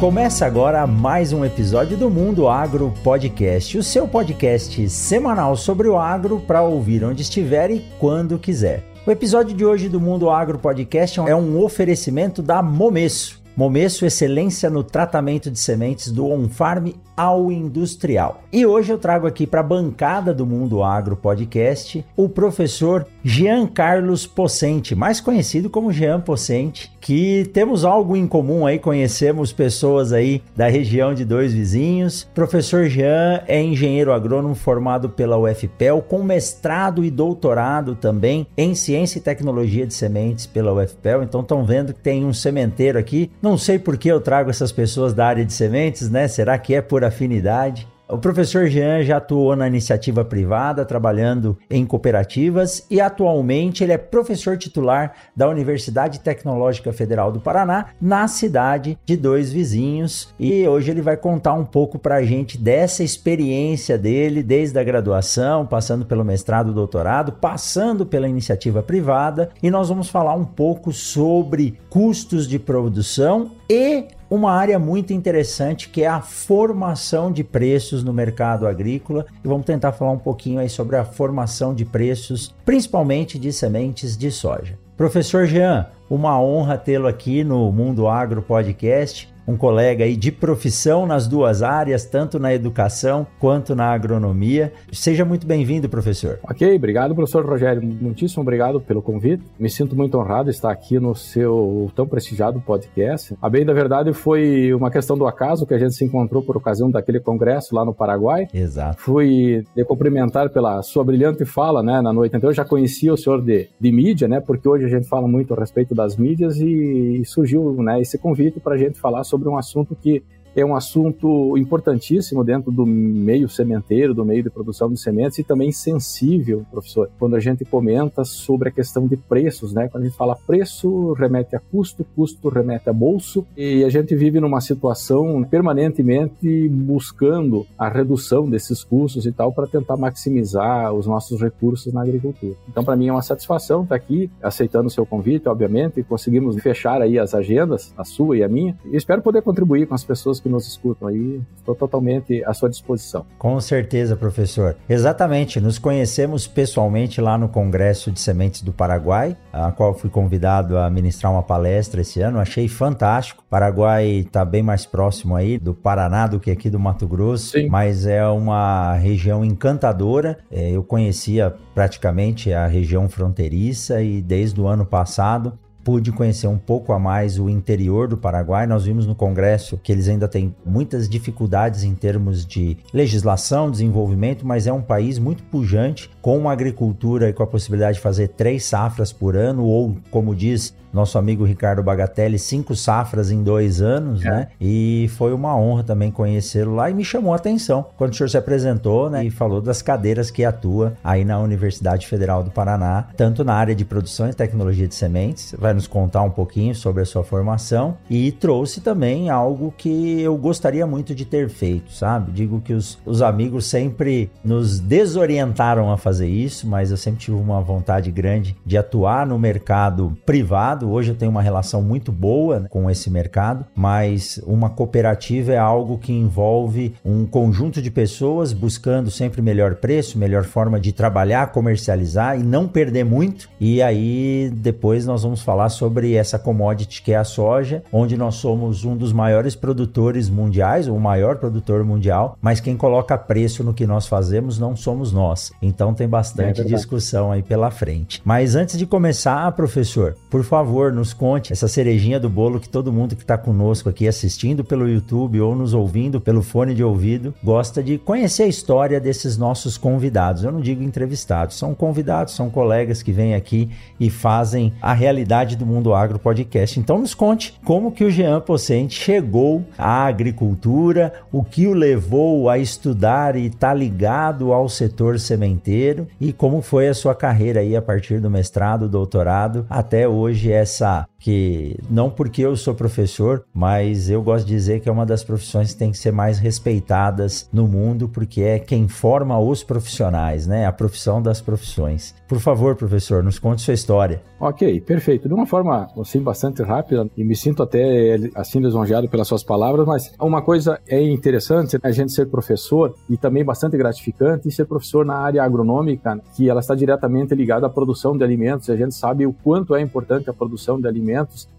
Começa agora mais um episódio do Mundo Agro Podcast, o seu podcast semanal sobre o agro para ouvir onde estiver e quando quiser. O episódio de hoje do Mundo Agro Podcast é um oferecimento da Momesso. Momesso Excelência no tratamento de sementes do on-farm ao industrial. E hoje eu trago aqui para a bancada do Mundo Agro Podcast o professor Jean Carlos Pocente, mais conhecido como Jean Pocente, que temos algo em comum aí, conhecemos pessoas aí da região de dois vizinhos. Professor Jean é engenheiro agrônomo formado pela UFPEL, com mestrado e doutorado também em ciência e tecnologia de sementes pela UFPEL. Então estão vendo que tem um sementeiro aqui. Não sei por que eu trago essas pessoas da área de sementes, né? Será que é por afinidade. O professor Jean já atuou na iniciativa privada, trabalhando em cooperativas, e atualmente ele é professor titular da Universidade Tecnológica Federal do Paraná, na cidade de Dois Vizinhos. E hoje ele vai contar um pouco para a gente dessa experiência dele, desde a graduação, passando pelo mestrado, doutorado, passando pela iniciativa privada, e nós vamos falar um pouco sobre custos de produção e uma área muito interessante que é a formação de preços no mercado agrícola e vamos tentar falar um pouquinho aí sobre a formação de preços, principalmente de sementes de soja. Professor Jean, uma honra tê-lo aqui no Mundo Agro Podcast um colega aí de profissão nas duas áreas, tanto na educação quanto na agronomia. Seja muito bem-vindo, professor. Ok, obrigado, professor Rogério. Muitíssimo obrigado pelo convite. Me sinto muito honrado de estar aqui no seu tão prestigiado podcast. A bem da verdade foi uma questão do acaso que a gente se encontrou por ocasião daquele congresso lá no Paraguai. Exato. Fui de cumprimentar pela sua brilhante fala, né, na noite. Então eu já conhecia o senhor de, de mídia, né, porque hoje a gente fala muito a respeito das mídias e surgiu, né, esse convite para a gente falar sobre um assunto que é um assunto importantíssimo dentro do meio sementeiro, do meio de produção de sementes e também sensível, professor, quando a gente comenta sobre a questão de preços, né? Quando a gente fala preço, remete a custo, custo remete a bolso e a gente vive numa situação permanentemente buscando a redução desses custos e tal para tentar maximizar os nossos recursos na agricultura. Então, para mim é uma satisfação estar aqui aceitando o seu convite, obviamente, conseguimos fechar aí as agendas, a sua e a minha. E espero poder contribuir com as pessoas que nos escutam aí, estou totalmente à sua disposição. Com certeza, professor. Exatamente, nos conhecemos pessoalmente lá no Congresso de Sementes do Paraguai, a qual fui convidado a ministrar uma palestra esse ano, achei fantástico. Paraguai está bem mais próximo aí do Paraná do que aqui do Mato Grosso, Sim. mas é uma região encantadora. É, eu conhecia praticamente a região fronteiriça e desde o ano passado pude conhecer um pouco a mais o interior do Paraguai. Nós vimos no Congresso que eles ainda têm muitas dificuldades em termos de legislação, desenvolvimento, mas é um país muito pujante, com uma agricultura e com a possibilidade de fazer três safras por ano, ou, como diz nosso amigo Ricardo Bagatelli, cinco safras em dois anos, é. né? E foi uma honra também conhecê-lo lá e me chamou a atenção quando o senhor se apresentou, né? E falou das cadeiras que atua aí na Universidade Federal do Paraná, tanto na área de produção e tecnologia de sementes, vai nos contar um pouquinho sobre a sua formação e trouxe também algo que eu gostaria muito de ter feito, sabe? Digo que os, os amigos sempre nos desorientaram a fazer isso, mas eu sempre tive uma vontade grande de atuar no mercado privado. Hoje eu tenho uma relação muito boa com esse mercado, mas uma cooperativa é algo que envolve um conjunto de pessoas buscando sempre melhor preço, melhor forma de trabalhar, comercializar e não perder muito. E aí depois nós vamos falar sobre essa commodity que é a soja, onde nós somos um dos maiores produtores mundiais, o maior produtor mundial, mas quem coloca preço no que nós fazemos não somos nós. Então tem bastante é discussão aí pela frente. Mas antes de começar, professor, por favor, nos conte essa cerejinha do bolo que todo mundo que está conosco aqui assistindo pelo YouTube ou nos ouvindo pelo fone de ouvido gosta de conhecer a história desses nossos convidados. Eu não digo entrevistados, são convidados, são colegas que vêm aqui e fazem a realidade comunidade do Mundo Agro Podcast. Então nos conte como que o Jean Pocente chegou à agricultura, o que o levou a estudar e estar tá ligado ao setor sementeiro e como foi a sua carreira aí a partir do mestrado, doutorado até hoje essa que não porque eu sou professor, mas eu gosto de dizer que é uma das profissões que tem que ser mais respeitadas no mundo, porque é quem forma os profissionais, né? A profissão das profissões. Por favor, professor, nos conte sua história. Ok, perfeito. De uma forma assim bastante rápida e me sinto até assim lisonjeado pelas suas palavras, mas uma coisa é interessante a gente ser professor e também bastante gratificante ser professor na área agronômica, que ela está diretamente ligada à produção de alimentos. A gente sabe o quanto é importante a produção de alimentos,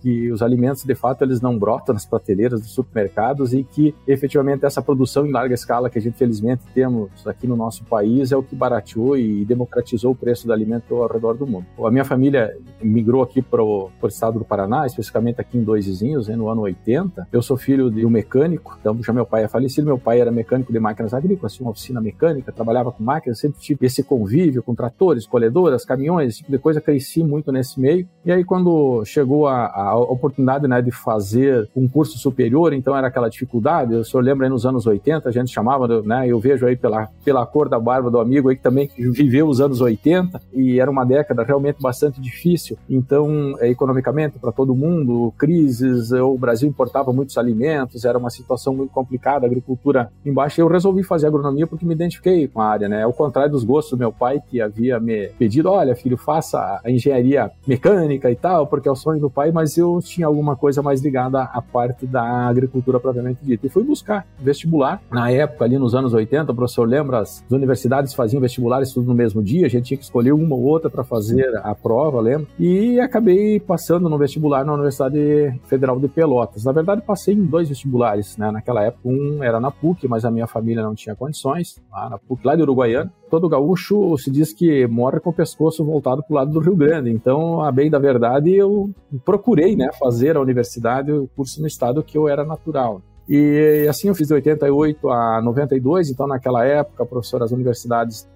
que os alimentos de fato eles não brotam nas prateleiras dos supermercados e que efetivamente essa produção em larga escala que a gente felizmente temos aqui no nosso país é o que barateou e democratizou o preço do alimento ao redor do mundo. A minha família migrou aqui para o estado do Paraná, especificamente aqui em Dois Vizinhos, né, no ano 80. Eu sou filho de um mecânico, então já meu pai é falecido, meu pai era mecânico de máquinas agrícolas, tinha uma oficina mecânica, trabalhava com máquinas, sempre tive esse convívio com tratores, colhedoras, caminhões, esse tipo de coisa, cresci muito nesse meio. E aí quando chegou a, a oportunidade né, de fazer um curso superior, então era aquela dificuldade, o senhor lembra aí nos anos 80, a gente chamava, né, eu vejo aí pela, pela cor da barba do amigo aí que também viveu os anos 80, e era uma década realmente bastante difícil. Então, é, economicamente, para todo mundo, crises, o Brasil importava muitos alimentos, era uma situação muito complicada, agricultura embaixo. Eu resolvi fazer agronomia porque me identifiquei com a área, né? Ao contrário dos gostos do meu pai, que havia me pedido: olha, filho, faça a engenharia mecânica e tal, porque é o sonho do pai, mas eu tinha alguma coisa mais ligada à parte da agricultura propriamente dita. E fui buscar vestibular. Na época, ali nos anos 80, o professor lembra, as universidades faziam vestibulares tudo no mesmo dia, a gente tinha que escolher uma ou outra para fazer a prova, lembro. E acabei passando no vestibular na Universidade Federal de Pelotas. Na verdade, passei em dois vestibulares, né? Naquela época, um era na PUC, mas a minha família não tinha condições, lá na PUC, lá de Uruguaiana. Todo gaúcho se diz que morre com o pescoço voltado para o lado do Rio Grande. Então, a bem da verdade, eu procurei, né, fazer a universidade, o curso no estado que eu era natural. E assim eu fiz de 88 a 92, então naquela época, professor, as universidades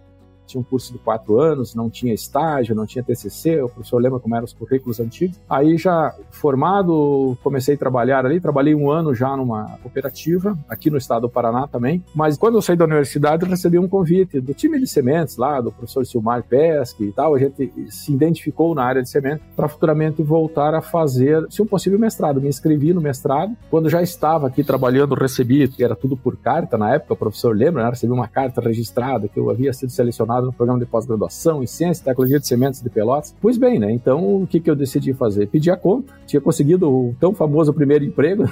tinha um curso de quatro anos, não tinha estágio, não tinha TCC, o professor lembra como eram os currículos antigos. Aí já formado, comecei a trabalhar ali, trabalhei um ano já numa cooperativa, aqui no estado do Paraná também, mas quando eu saí da universidade recebi um convite do time de sementes lá, do professor Silmar Pesque e tal, a gente se identificou na área de sementes para futuramente voltar a fazer, se um possível, mestrado. Me inscrevi no mestrado, quando já estava aqui trabalhando, recebi, era tudo por carta na época, o professor lembra, né? recebi uma carta registrada que eu havia sido selecionado formado no programa de pós-graduação em Ciência e Tecnologia de Sementes de Pelotas. Pois bem, né? Então, o que, que eu decidi fazer? Pedir a conta. Tinha conseguido o tão famoso primeiro emprego,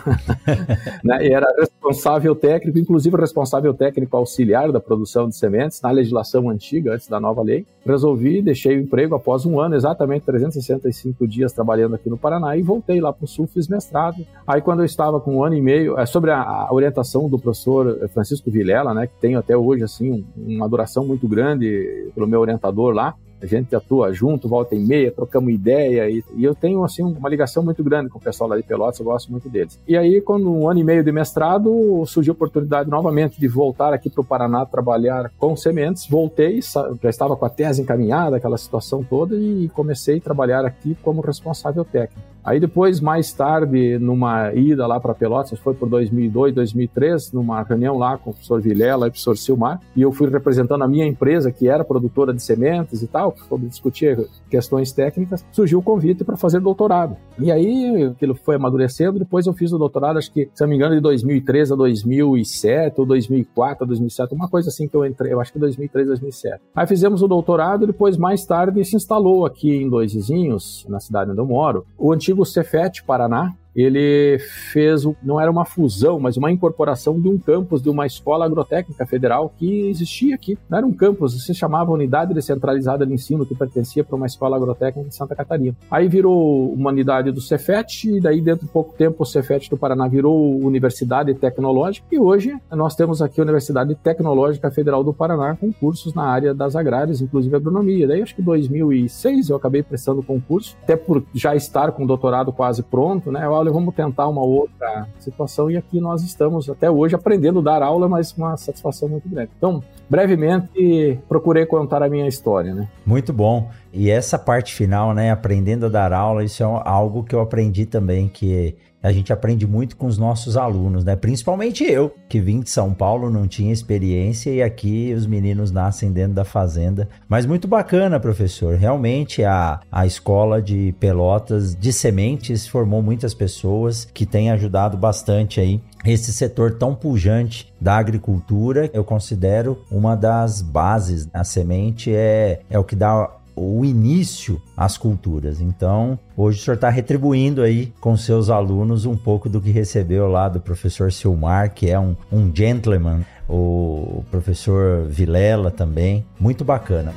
né? E era responsável técnico, inclusive responsável técnico auxiliar da produção de sementes, na legislação antiga, antes da nova lei. Resolvi, deixei o emprego após um ano, exatamente 365 dias trabalhando aqui no Paraná, e voltei lá para o Sul, fiz mestrado. Aí, quando eu estava com um ano e meio, é, sobre a, orientação do professor Francisco Vilela, né, que tenho até hoje, assim, uma duração muito grande pelo meu orientador lá. A gente atua junto, volta e meia, trocamos ideia e, e, eu tenho assim uma ligação muito grande com o pessoal lá de Pelotas, eu gosto muito deles. E aí, quando um ano e meio de mestrado, surgiu a oportunidade novamente de voltar aqui para o Paraná trabalhar com sementes. Voltei, já estava com a tese encaminhada, aquela situação toda, e comecei a trabalhar aqui como responsável técnico. Aí depois, mais tarde, numa ida lá para Pelotas, foi por 2002, 2003, numa reunião lá com o professor Vilela e o professor Silmar, e eu fui representando a minha empresa, que era produtora de sementes e tal, sobre discutir questões técnicas, surgiu o convite para fazer doutorado. E aí, aquilo foi amadurecendo, depois eu fiz o doutorado, acho que, se não me engano, de 2003 a 2007, ou 2004 a 2007, uma coisa assim que eu entrei, eu acho que 2003, 2007. Aí fizemos o doutorado, depois, mais tarde, se instalou aqui em Dois Vizinhos, na cidade onde eu moro, o antigo antigo Cefet Paraná, ele fez, não era uma fusão, mas uma incorporação de um campus de uma escola agrotécnica federal que existia aqui. Não era um campus, se chamava Unidade Descentralizada de Ensino, que pertencia para uma escola agrotécnica de Santa Catarina. Aí virou uma unidade do Cefet, e daí dentro de pouco tempo o Cefet do Paraná virou Universidade Tecnológica, e hoje nós temos aqui a Universidade Tecnológica Federal do Paraná com cursos na área das agrárias, inclusive agronomia. Daí acho que em 2006 eu acabei prestando concurso, até por já estar com o doutorado quase pronto, né? Eu vamos tentar uma outra situação e aqui nós estamos até hoje aprendendo a dar aula, mas com uma satisfação muito grande. Então, brevemente procurei contar a minha história, né? Muito bom. E essa parte final, né, aprendendo a dar aula, isso é algo que eu aprendi também, que a gente aprende muito com os nossos alunos, né? Principalmente eu, que vim de São Paulo, não tinha experiência e aqui os meninos nascem dentro da fazenda. Mas muito bacana, professor. Realmente a, a escola de Pelotas de sementes formou muitas pessoas que têm ajudado bastante aí esse setor tão pujante da agricultura, eu considero uma das bases. A semente é, é o que dá o início às culturas. Então, hoje o senhor está retribuindo aí com seus alunos um pouco do que recebeu lá do professor Silmar, que é um, um gentleman, o professor Vilela também, muito bacana.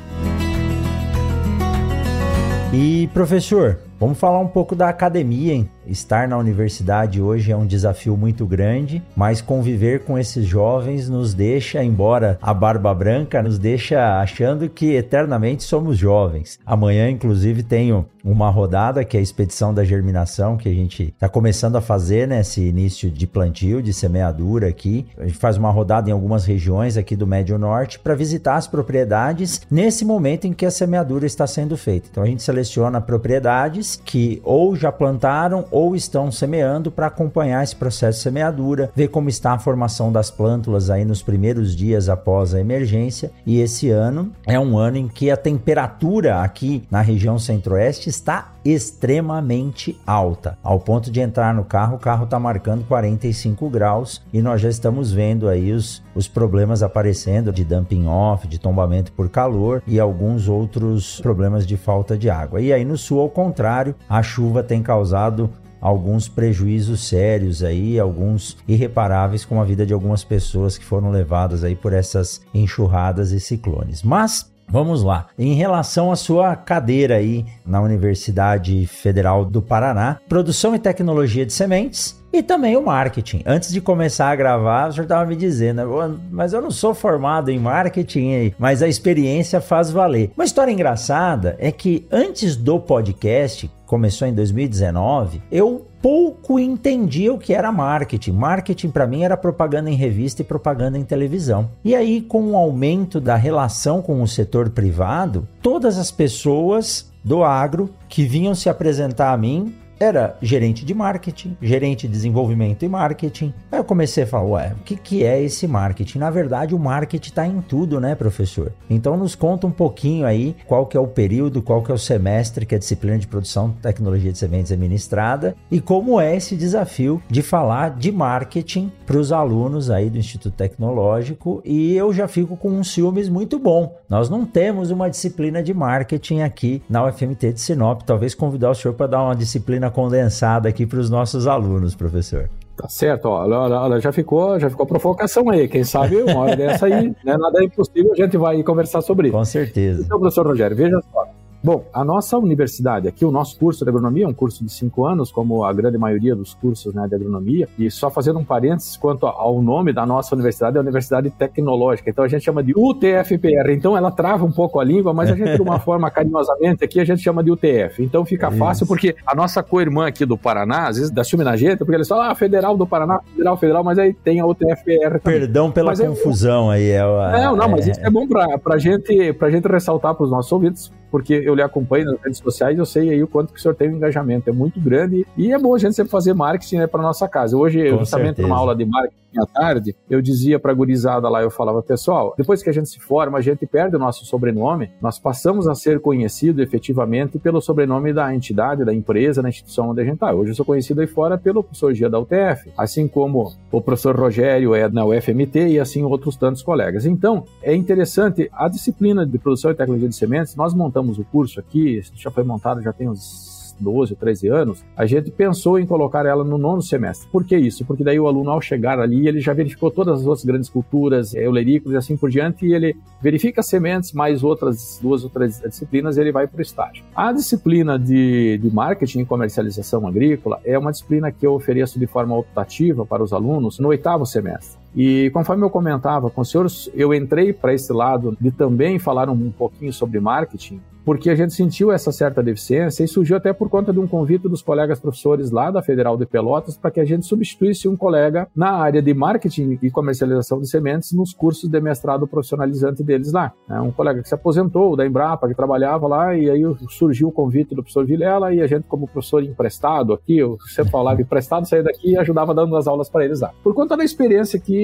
E professor, vamos falar um pouco da academia, hein? Estar na universidade hoje é um desafio muito grande, mas conviver com esses jovens nos deixa, embora a barba branca, nos deixa achando que eternamente somos jovens. Amanhã, inclusive, tenho uma rodada que é a expedição da germinação, que a gente está começando a fazer nesse né, início de plantio, de semeadura aqui. A gente faz uma rodada em algumas regiões aqui do Médio Norte para visitar as propriedades nesse momento em que a semeadura está sendo feita. Então a gente seleciona propriedades que ou já plantaram ou estão semeando para acompanhar esse processo de semeadura, ver como está a formação das plântulas aí nos primeiros dias após a emergência. E esse ano é um ano em que a temperatura aqui na região centro-oeste está extremamente alta, ao ponto de entrar no carro, o carro está marcando 45 graus e nós já estamos vendo aí os, os problemas aparecendo de dumping off, de tombamento por calor e alguns outros problemas de falta de água. E aí no sul, ao contrário, a chuva tem causado alguns prejuízos sérios aí, alguns irreparáveis com a vida de algumas pessoas que foram levadas aí por essas enxurradas e ciclones. Mas Vamos lá. Em relação à sua cadeira aí na Universidade Federal do Paraná, produção e tecnologia de sementes, e também o marketing. Antes de começar a gravar, o senhor estava me dizendo, mas eu não sou formado em marketing, mas a experiência faz valer. Uma história engraçada é que antes do podcast, começou em 2019, eu pouco entendia o que era marketing. Marketing para mim era propaganda em revista e propaganda em televisão. E aí, com o aumento da relação com o setor privado, todas as pessoas do agro que vinham se apresentar a mim era gerente de marketing, gerente de desenvolvimento e marketing. Aí eu comecei a falar, ué, o que, que é esse marketing? Na verdade, o marketing está em tudo, né, professor? Então nos conta um pouquinho aí qual que é o período, qual que é o semestre que a disciplina de produção tecnologia de sementes é ministrada e como é esse desafio de falar de marketing para os alunos aí do Instituto Tecnológico e eu já fico com um ciúmes muito bom. Nós não temos uma disciplina de marketing aqui na UFMT de Sinop, talvez convidar o senhor para dar uma disciplina condensada aqui para os nossos alunos, professor. Tá certo, ó, já ficou, já ficou provocação aí. Quem sabe uma hora dessa aí, né, nada é impossível, a gente vai conversar sobre isso. Com certeza. Então, professor Rogério, veja só. Bom, a nossa universidade aqui, o nosso curso de agronomia é um curso de cinco anos, como a grande maioria dos cursos né, de agronomia. E só fazendo um parênteses quanto ao nome da nossa universidade, é a Universidade Tecnológica. Então a gente chama de UTFPR. Então ela trava um pouco a língua, mas a gente, de uma forma carinhosamente aqui, a gente chama de UTF. Então fica fácil, porque a nossa co-irmã aqui do Paraná, às vezes na gente, porque eles falam, ah, Federal do Paraná, Federal, Federal, mas aí tem a UTFPR também. Perdão pela mas confusão é... aí. É, não, não, mas isso é bom para a gente, gente ressaltar para os nossos ouvintes, porque eu lhe acompanho nas redes sociais, eu sei aí o quanto que o senhor tem um engajamento, é muito grande e é bom a gente sempre fazer marketing né, para nossa casa. Hoje, Com justamente certeza. numa aula de marketing à tarde, eu dizia para a gurizada lá, eu falava, pessoal, depois que a gente se forma, a gente perde o nosso sobrenome, nós passamos a ser conhecido efetivamente pelo sobrenome da entidade, da empresa, da instituição onde a gente está. Hoje eu sou conhecido aí fora pelo professor Gia da UTF, assim como o professor Rogério é na UFMT e assim outros tantos colegas. Então, é interessante, a disciplina de produção e tecnologia de sementes, nós montamos o curso aqui, já foi montado já tem uns 12 ou 13 anos, a gente pensou em colocar ela no nono semestre. Por que isso? Porque daí o aluno, ao chegar ali, ele já verificou todas as outras grandes culturas, eulerícolas e assim por diante, e ele verifica sementes, mais outras duas ou três disciplinas, ele vai para o estágio. A disciplina de, de marketing e comercialização agrícola é uma disciplina que eu ofereço de forma optativa para os alunos no oitavo semestre. E conforme eu comentava com os senhores, eu entrei para esse lado de também falar um pouquinho sobre marketing porque a gente sentiu essa certa deficiência e surgiu até por conta de um convite dos colegas professores lá da Federal de Pelotas para que a gente substituísse um colega na área de marketing e comercialização de sementes nos cursos de mestrado profissionalizante deles lá. É um colega que se aposentou da Embrapa, que trabalhava lá, e aí surgiu o convite do professor Vilela e a gente, como professor emprestado aqui, eu sempre falava emprestado, saía daqui e ajudava dando as aulas para eles lá. Por conta da experiência que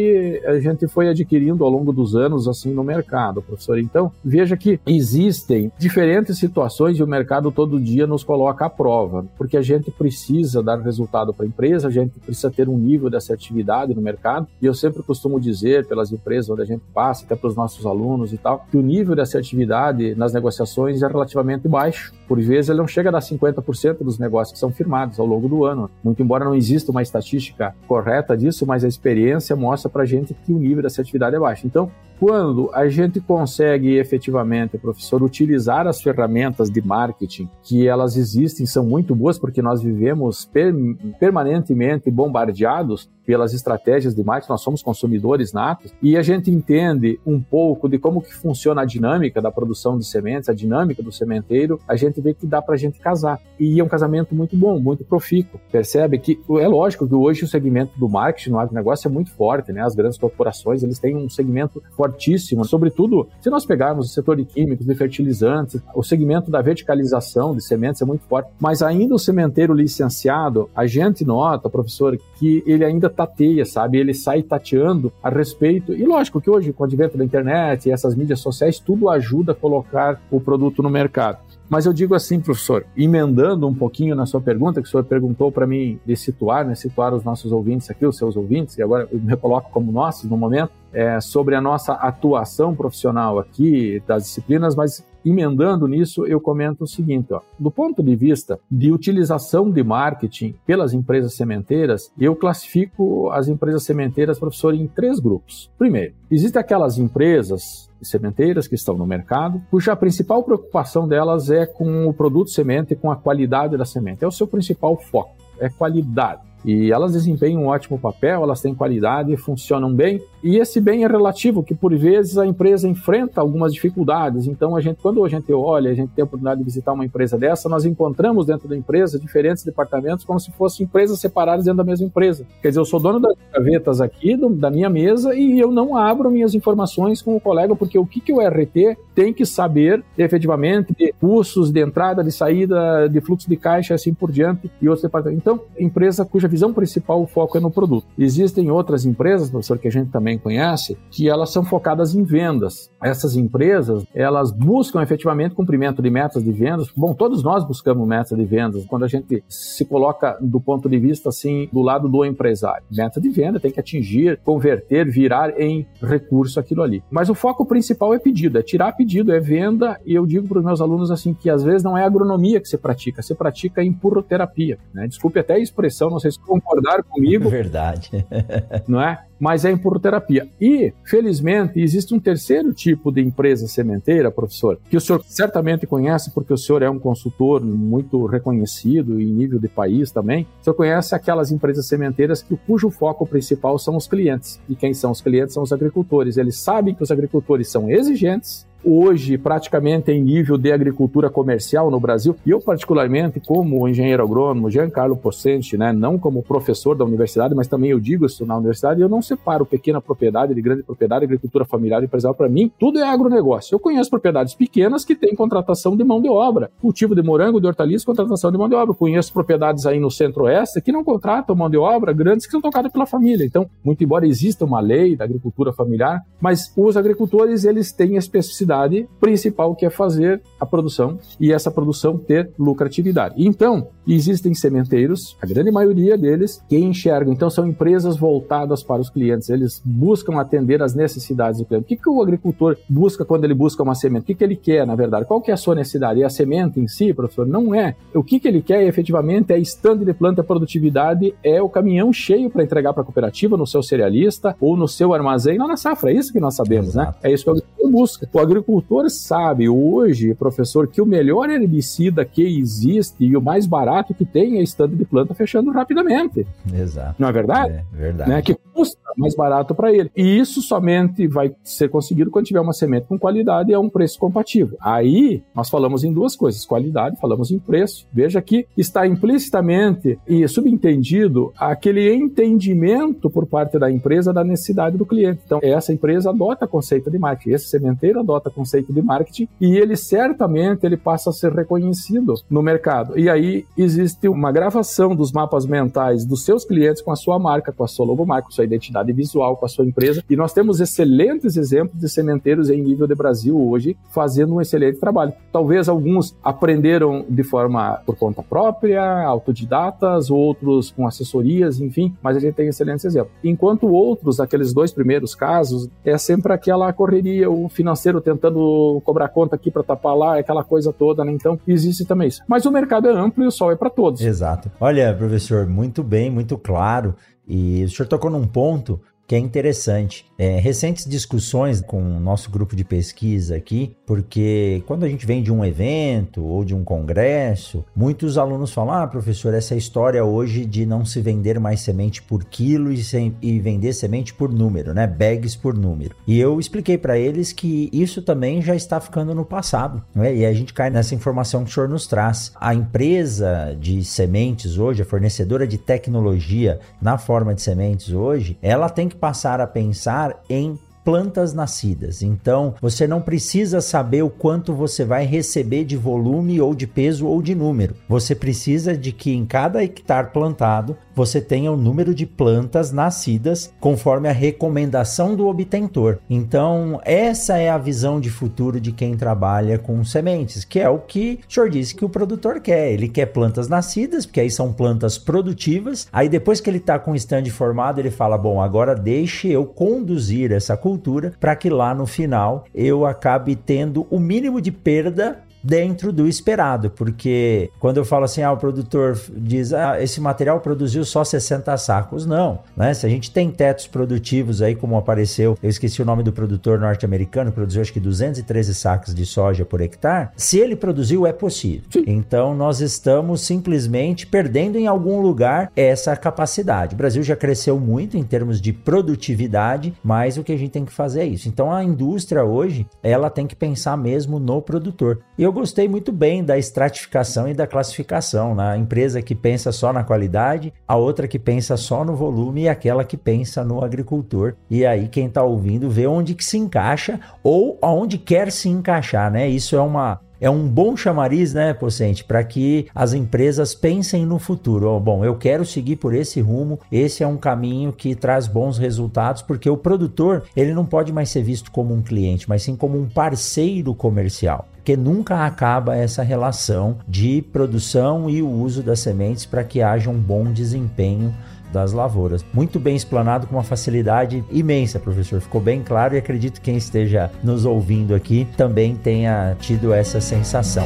a gente foi adquirindo ao longo dos anos, assim, no mercado, professor. Então, veja que existem diferentes situações e o mercado todo dia nos coloca à prova, porque a gente precisa dar resultado para a empresa, a gente precisa ter um nível de assertividade no mercado, e eu sempre costumo dizer pelas empresas onde a gente passa, até para os nossos alunos e tal, que o nível de assertividade nas negociações é relativamente baixo. Por vezes ele não chega a dar 50% dos negócios que são firmados ao longo do ano. Muito embora não exista uma estatística correta disso, mas a experiência mostra para a gente que o nível de assertividade é baixo. Então, quando a gente consegue efetivamente, professor, utilizar as ferramentas de marketing, que elas existem, são muito boas, porque nós vivemos per permanentemente bombardeados pelas estratégias de marketing, nós somos consumidores natos, e a gente entende um pouco de como que funciona a dinâmica da produção de sementes, a dinâmica do sementeiro, a gente vê que dá para a gente casar. E é um casamento muito bom, muito profícuo. Percebe que é lógico que hoje o segmento do marketing no agronegócio é muito forte, né? As grandes corporações, eles têm um segmento fortíssimo, sobretudo se nós pegarmos o setor de químicos, de fertilizantes, o segmento da verticalização de sementes é muito forte, mas ainda o sementeiro licenciado, a gente nota, professor, que ele ainda tateia, sabe? Ele sai tateando a respeito. E lógico que hoje, com o advento da internet e essas mídias sociais, tudo ajuda a colocar o produto no mercado. Mas eu digo assim, professor, emendando um pouquinho na sua pergunta, que o senhor perguntou para mim de situar, né, situar os nossos ouvintes aqui, os seus ouvintes, e agora eu me coloco como nossos no momento, é, sobre a nossa atuação profissional aqui, das disciplinas, mas emendando nisso, eu comento o seguinte: ó, do ponto de vista de utilização de marketing pelas empresas sementeiras, eu classifico as empresas sementeiras, professor, em três grupos. Primeiro, existem aquelas empresas sementeiras que estão no mercado, cuja principal preocupação delas é com o produto semente e com a qualidade da semente. É o seu principal foco, é qualidade. E elas desempenham um ótimo papel, elas têm qualidade, funcionam bem. E esse bem é relativo, que por vezes a empresa enfrenta algumas dificuldades. Então, a gente, quando a gente olha, a gente tem a oportunidade de visitar uma empresa dessa, nós encontramos dentro da empresa diferentes departamentos como se fossem empresas separadas dentro da mesma empresa. Quer dizer, eu sou dono das gavetas aqui, do, da minha mesa, e eu não abro minhas informações com o colega, porque o que, que o RT tem que saber efetivamente de custos de entrada, de saída, de fluxo de caixa, assim por diante, e outros departamentos. Então, empresa cuja visão principal, o foco é no produto. Existem outras empresas, professor, que a gente também conhece, que elas são focadas em vendas. Essas empresas, elas buscam efetivamente cumprimento de metas de vendas. Bom, todos nós buscamos metas de vendas. Quando a gente se coloca do ponto de vista assim, do lado do empresário, meta de venda tem que atingir, converter, virar em recurso aquilo ali. Mas o foco principal é pedido, é tirar pedido, é venda. E eu digo para os meus alunos assim que às vezes não é agronomia que se pratica, se pratica empurroterapia. Né? Desculpe até a expressão, não sei se concordar comigo. Verdade. não é? Mas é empurroterapia. E, felizmente, existe um terceiro tipo de empresa sementeira, professor, que o senhor certamente conhece, porque o senhor é um consultor muito reconhecido em nível de país também. O senhor conhece aquelas empresas sementeiras que, cujo foco principal são os clientes. E quem são os clientes são os agricultores. Eles sabem que os agricultores são exigentes, hoje praticamente em nível de agricultura comercial no Brasil. E eu, particularmente, como engenheiro agrônomo, Giancarlo Possente, né, não como professor da universidade, mas também eu digo isso na universidade, eu não separo pequena propriedade de grande propriedade, agricultura familiar e empresarial. Para mim, tudo é agronegócio. Eu conheço propriedades pequenas que têm contratação de mão de obra, cultivo de morango, de hortaliças, contratação de mão de obra. conheço propriedades aí no centro-oeste que não contratam mão de obra, grandes que são tocadas pela família. Então, muito embora exista uma lei da agricultura familiar, mas os agricultores eles têm especificidade atividade principal que é fazer a produção e essa produção ter lucratividade. Então, existem sementeiros, a grande maioria deles, que enxergam. Então, são empresas voltadas para os clientes. Eles buscam atender às necessidades do cliente. O que, que o agricultor busca quando ele busca uma semente? O que, que ele quer, na verdade? Qual que é a sua necessidade? E a semente em si, professor? Não é. O que, que ele quer efetivamente é stand de planta produtividade, é o caminhão cheio para entregar para a cooperativa, no seu cerealista ou no seu armazém lá na safra. É isso que nós sabemos? Exato. né? É isso que agricultor busca. O agricultor sabe hoje, professor, que o melhor herbicida que existe e o mais barato que tem é stand de planta fechando rapidamente. Exato. Não é verdade? É verdade. Né? Que custa mais barato para ele. E isso somente vai ser conseguido quando tiver uma semente com qualidade e a um preço compatível. Aí nós falamos em duas coisas: qualidade, falamos em preço. Veja que está implicitamente e subentendido aquele entendimento por parte da empresa da necessidade do cliente. Então, essa empresa adota conceito de marketing, esse sementeiro adota conceito de marketing e ele certamente ele passa a ser reconhecido no mercado. E aí existe uma gravação dos mapas mentais dos seus clientes com a sua marca, com a sua logomarca, com a sua identidade visual, com a sua empresa. E nós temos excelentes exemplos de sementeiros em nível de Brasil hoje fazendo um excelente trabalho. Talvez alguns aprenderam de forma por conta própria, autodidatas, outros com assessorias, enfim, mas a gente tem excelentes exemplos. Enquanto outros, aqueles dois primeiros casos, é sempre aquela correria, o financeiro tentando cobrar conta aqui para tapar lá, aquela coisa toda, né? Então, existe também isso. Mas o mercado é amplo e o sol é para todos. Exato. Olha, professor, muito bem, muito claro. E o senhor tocou num ponto que é interessante. É, recentes discussões com o nosso grupo de pesquisa aqui, porque quando a gente vem de um evento ou de um congresso, muitos alunos falam: Ah, professor, essa história hoje de não se vender mais semente por quilo e, sem, e vender semente por número, né? Bags por número. E eu expliquei para eles que isso também já está ficando no passado, né? E a gente cai nessa informação que o senhor nos traz. A empresa de sementes hoje, a fornecedora de tecnologia na forma de sementes hoje, ela tem que passar a pensar em plantas nascidas. Então, você não precisa saber o quanto você vai receber de volume ou de peso ou de número. Você precisa de que em cada hectare plantado você tenha o número de plantas nascidas conforme a recomendação do obtentor. Então, essa é a visão de futuro de quem trabalha com sementes, que é o que o senhor disse que o produtor quer. Ele quer plantas nascidas, porque aí são plantas produtivas. Aí depois que ele está com o stand formado, ele fala: "Bom, agora deixe eu conduzir essa cultura para que lá no final eu acabe tendo o mínimo de perda dentro do esperado, porque quando eu falo assim, ah, o produtor diz, ah, esse material produziu só 60 sacos, não, né? Se a gente tem tetos produtivos aí, como apareceu, eu esqueci o nome do produtor norte-americano, produziu acho que 213 sacos de soja por hectare, se ele produziu, é possível. Sim. Então, nós estamos simplesmente perdendo em algum lugar essa capacidade. O Brasil já cresceu muito em termos de produtividade, mas o que a gente tem que fazer é isso. Então, a indústria hoje, ela tem que pensar mesmo no produtor. Eu gostei muito bem da estratificação e da classificação. Na né? empresa que pensa só na qualidade, a outra que pensa só no volume e aquela que pensa no agricultor. E aí quem está ouvindo vê onde que se encaixa ou aonde quer se encaixar, né? Isso é uma é um bom chamariz, né, Pocente, para que as empresas pensem no futuro. Oh, bom, eu quero seguir por esse rumo, esse é um caminho que traz bons resultados, porque o produtor, ele não pode mais ser visto como um cliente, mas sim como um parceiro comercial porque nunca acaba essa relação de produção e o uso das sementes para que haja um bom desempenho das lavouras. Muito bem explanado com uma facilidade imensa, professor. Ficou bem claro e acredito que quem esteja nos ouvindo aqui também tenha tido essa sensação.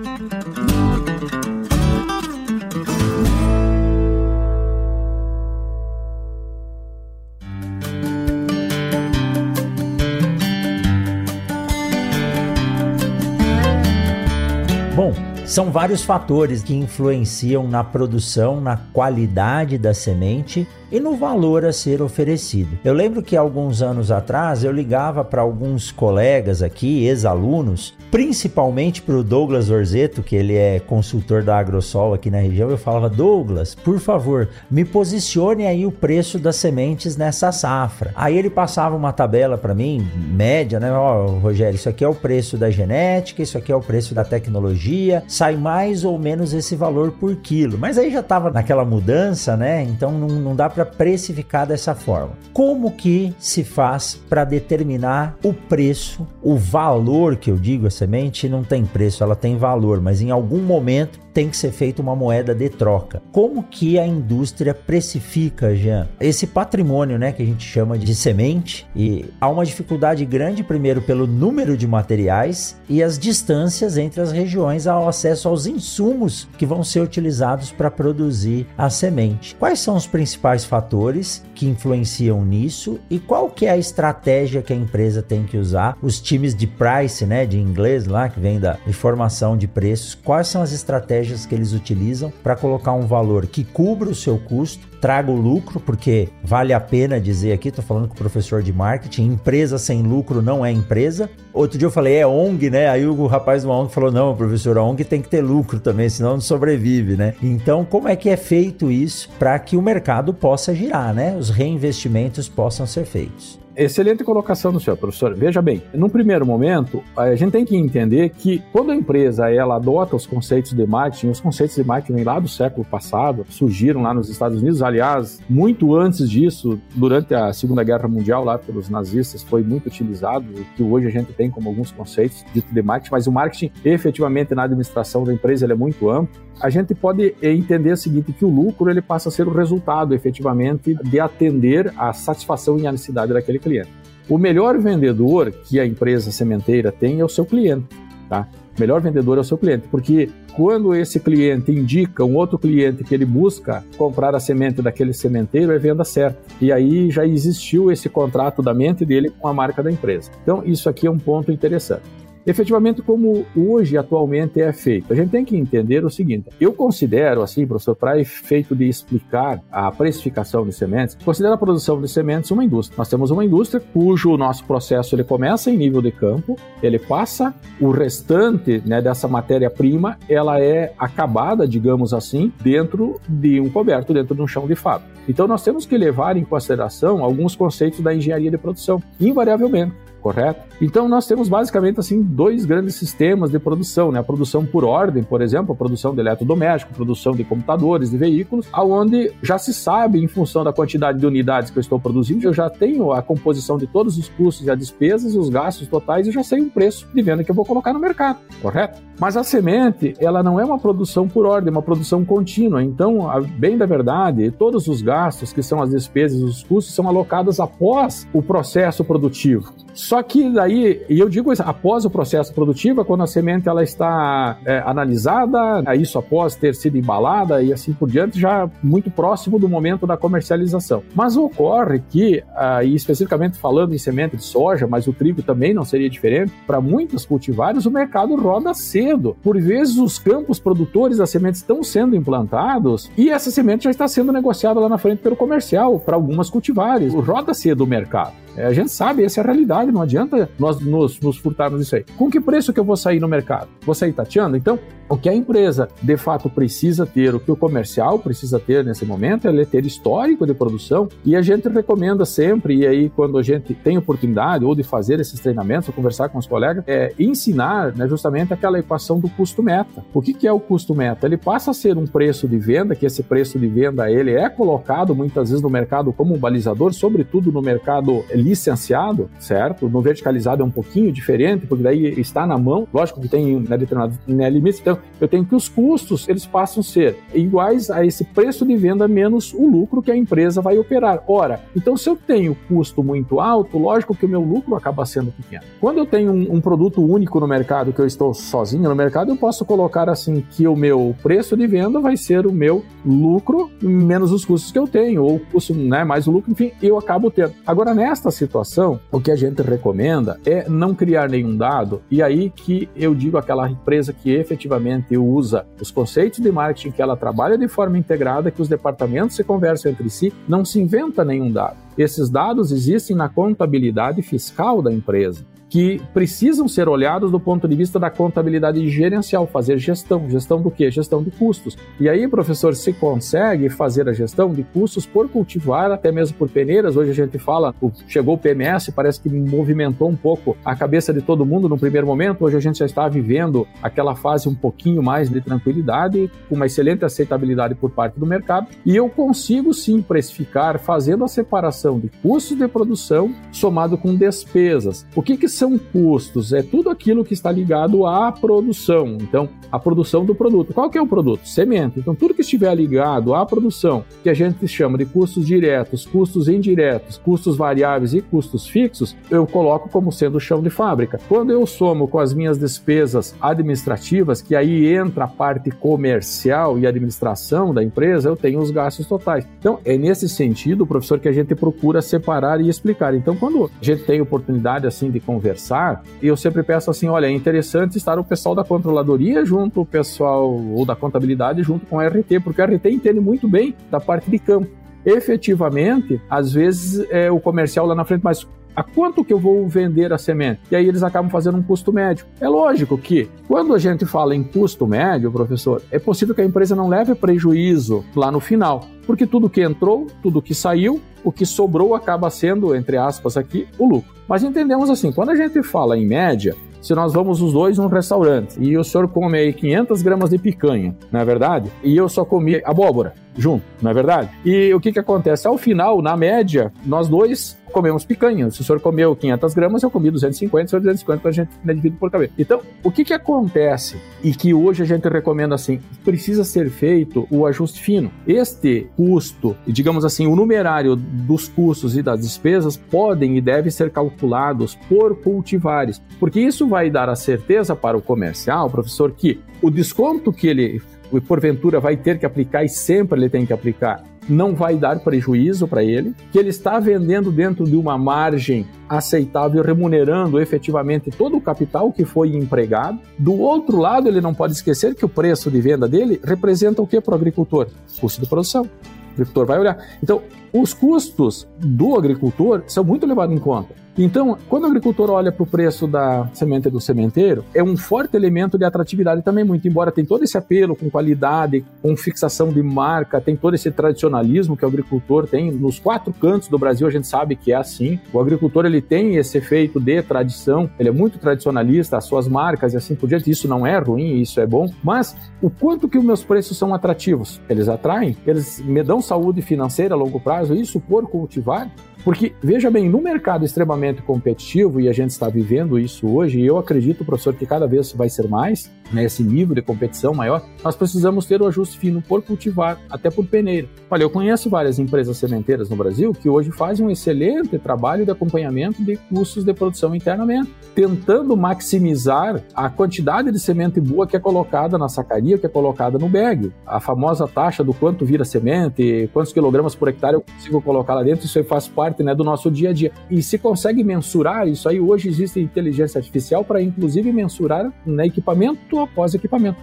São vários fatores que influenciam na produção, na qualidade da semente e no valor a ser oferecido. Eu lembro que alguns anos atrás eu ligava para alguns colegas aqui, ex-alunos, principalmente para o Douglas Orzeto, que ele é consultor da Agrosol aqui na região, eu falava: Douglas, por favor, me posicione aí o preço das sementes nessa safra. Aí ele passava uma tabela para mim, média, né? Ó, oh, Rogério, isso aqui é o preço da genética, isso aqui é o preço da tecnologia, sai mais ou menos esse valor por quilo. Mas aí já estava naquela mudança, né? Então não, não dá para precificar dessa forma. Como que se faz para determinar o preço, o valor que eu digo, a semente não tem preço, ela tem valor, mas em algum momento tem que ser feita uma moeda de troca. Como que a indústria precifica, Jean, esse patrimônio, né, que a gente chama de semente? E há uma dificuldade grande, primeiro, pelo número de materiais e as distâncias entre as regiões ao acesso aos insumos que vão ser utilizados para produzir a semente. Quais são os principais fatores que influenciam nisso e qual que é a estratégia que a empresa tem que usar? Os times de price, né, de inglês lá, que vem da informação de preços, quais são as estratégias que eles utilizam para colocar um valor que cubra o seu custo, traga o lucro, porque vale a pena dizer aqui, estou falando com o professor de marketing, empresa sem lucro não é empresa. Outro dia eu falei, é ONG, né? Aí o rapaz de uma ONG falou, não, professor, a ONG tem que ter lucro também, senão não sobrevive, né? Então, como é que é feito isso para que o mercado possa girar, né? Os reinvestimentos possam ser feitos. Excelente colocação do senhor, professor. Veja bem, num primeiro momento, a gente tem que entender que quando a empresa ela adota os conceitos de marketing, os conceitos de marketing lá do século passado, surgiram lá nos Estados Unidos, aliás, muito antes disso, durante a Segunda Guerra Mundial, lá pelos nazistas, foi muito utilizado, o que hoje a gente tem como alguns conceitos de marketing, mas o marketing efetivamente na administração da empresa ele é muito amplo a gente pode eh, entender o seguinte, que o lucro ele passa a ser o resultado, efetivamente, de atender a satisfação e a necessidade daquele cliente. O melhor vendedor que a empresa sementeira tem é o seu cliente, tá? O melhor vendedor é o seu cliente, porque quando esse cliente indica um outro cliente que ele busca comprar a semente daquele sementeiro, é venda certa. E aí já existiu esse contrato da mente dele com a marca da empresa. Então, isso aqui é um ponto interessante efetivamente como hoje, atualmente, é feito. A gente tem que entender o seguinte: eu considero, assim, professor, para efeito de explicar a precificação de sementes, considero a produção de sementes uma indústria. Nós temos uma indústria cujo nosso processo ele começa em nível de campo, ele passa o restante né, dessa matéria-prima, ela é acabada, digamos assim, dentro de um coberto, dentro de um chão de fábrica. Então nós temos que levar em consideração alguns conceitos da engenharia de produção, invariavelmente correto? Então nós temos basicamente assim dois grandes sistemas de produção, né? A produção por ordem, por exemplo, a produção de eletrodoméstico, produção de computadores, de veículos, aonde já se sabe em função da quantidade de unidades que eu estou produzindo, eu já tenho a composição de todos os custos e as despesas, os gastos totais e já sei o preço de venda que eu vou colocar no mercado, correto? Mas a semente, ela não é uma produção por ordem, é uma produção contínua. Então, bem da verdade, todos os gastos que são as despesas os custos são alocados após o processo produtivo. Só que daí, e eu digo isso, após o processo produtivo, é quando a semente ela está é, analisada, é isso após ter sido embalada e assim por diante, já muito próximo do momento da comercialização. Mas ocorre que, ah, e especificamente falando em semente de soja, mas o trigo também não seria diferente, para muitas cultivares o mercado roda cedo. Por vezes os campos produtores das sementes estão sendo implantados e essa semente já está sendo negociada lá na frente pelo comercial para algumas cultivares. Roda cedo o mercado. É, a gente sabe, essa é a realidade, não adianta nós nos, nos furtarmos isso aí. Com que preço que eu vou sair no mercado? Vou sair tateando? Então, o que a empresa de fato precisa ter, o que o comercial precisa ter nesse momento, é ter histórico de produção e a gente recomenda sempre, e aí quando a gente tem oportunidade ou de fazer esses treinamentos, ou conversar com os colegas, é ensinar né, justamente aquela equação do custo meta. O que, que é o custo meta? Ele passa a ser um preço de venda, que esse preço de venda ele é colocado muitas vezes no mercado como um balizador, sobretudo no mercado licenciado, certo? No verticalizado é um pouquinho diferente, porque daí está na mão, lógico que tem né, determinados né, limites, então eu tenho que os custos eles passam a ser iguais a esse preço de venda menos o lucro que a empresa vai operar. Ora, então se eu tenho custo muito alto, lógico que o meu lucro acaba sendo pequeno. Quando eu tenho um, um produto único no mercado, que eu estou sozinho no mercado, eu posso colocar assim que o meu preço de venda vai ser o meu lucro menos os custos que eu tenho, ou custo, né, mais o lucro, enfim, eu acabo tendo. Agora, nesta situação, o que a gente recomenda é não criar nenhum dado, e aí que eu digo aquela empresa que efetivamente efetivamente usa os conceitos de marketing, que ela trabalha de forma integrada, que os departamentos se conversam entre si, não se inventa nenhum dado. Esses dados existem na contabilidade fiscal da empresa que precisam ser olhados do ponto de vista da contabilidade gerencial, fazer gestão. Gestão do quê? Gestão de custos. E aí, professor, se consegue fazer a gestão de custos por cultivar, até mesmo por peneiras. Hoje a gente fala, chegou o PMS, parece que movimentou um pouco a cabeça de todo mundo no primeiro momento. Hoje a gente já está vivendo aquela fase um pouquinho mais de tranquilidade, com uma excelente aceitabilidade por parte do mercado. E eu consigo sim precificar fazendo a separação de custos de produção somado com despesas. O que, que são custos? É tudo aquilo que está ligado à produção. Então, a produção do produto. Qual que é o produto? Semente. Então, tudo que estiver ligado à produção, que a gente chama de custos diretos, custos indiretos, custos variáveis e custos fixos, eu coloco como sendo o chão de fábrica. Quando eu somo com as minhas despesas administrativas, que aí entra a parte comercial e administração da empresa, eu tenho os gastos totais. Então, é nesse sentido, professor, que a gente procura separar e explicar. Então, quando a gente tem oportunidade assim de conversar, conversar, e eu sempre peço assim: olha, é interessante estar o pessoal da controladoria junto, o pessoal ou da contabilidade junto com o RT, porque o RT entende muito bem da parte de campo. Efetivamente, às vezes é o comercial lá na frente, mas a quanto que eu vou vender a semente? E aí eles acabam fazendo um custo médio. É lógico que, quando a gente fala em custo médio, professor, é possível que a empresa não leve prejuízo lá no final, porque tudo que entrou, tudo que saiu, o que sobrou acaba sendo, entre aspas aqui, o lucro. Mas entendemos assim, quando a gente fala em média, se nós vamos os dois num restaurante e o senhor come aí 500 gramas de picanha, não é verdade? E eu só comi abóbora junto, não é verdade? E o que que acontece? Ao final, na média, nós dois comemos picanha. Se o senhor comeu 500 gramas, eu comi 250, o senhor 250 a gente né, divide por cabeça. Então, o que que acontece e que hoje a gente recomenda assim, precisa ser feito o ajuste fino. Este custo, digamos assim, o numerário dos custos e das despesas podem e devem ser calculados por cultivares, porque isso vai dar a certeza para o comercial, professor, que o desconto que ele porventura vai ter que aplicar e sempre ele tem que aplicar não vai dar prejuízo para ele, que ele está vendendo dentro de uma margem aceitável, remunerando efetivamente todo o capital que foi empregado. Do outro lado, ele não pode esquecer que o preço de venda dele representa o que para o agricultor? Custo de produção. O agricultor vai olhar. Então, os custos do agricultor são muito levados em conta. Então, quando o agricultor olha para o preço da semente do sementeiro, é um forte elemento de atratividade também, muito embora tem todo esse apelo com qualidade, com fixação de marca, tem todo esse tradicionalismo que o agricultor tem nos quatro cantos do Brasil, a gente sabe que é assim. O agricultor ele tem esse efeito de tradição, ele é muito tradicionalista, as suas marcas e assim por diante. Isso não é ruim, isso é bom. Mas o quanto que os meus preços são atrativos? Eles atraem, eles me dão saúde financeira a longo prazo, isso por cultivar. Porque, veja bem, no mercado extremamente competitivo, e a gente está vivendo isso hoje, e eu acredito, professor, que cada vez vai ser mais, né, esse nível de competição maior, nós precisamos ter o ajuste fino por cultivar, até por peneira. Olha, eu conheço várias empresas sementeiras no Brasil que hoje fazem um excelente trabalho de acompanhamento de custos de produção internamente, tentando maximizar a quantidade de semente boa que é colocada na sacaria, que é colocada no bag. A famosa taxa do quanto vira semente, quantos quilogramas por hectare eu consigo colocar lá dentro, isso aí faz parte né, do nosso dia a dia. E se consegue mensurar isso aí, hoje existe inteligência artificial para inclusive mensurar né, equipamento após equipamento.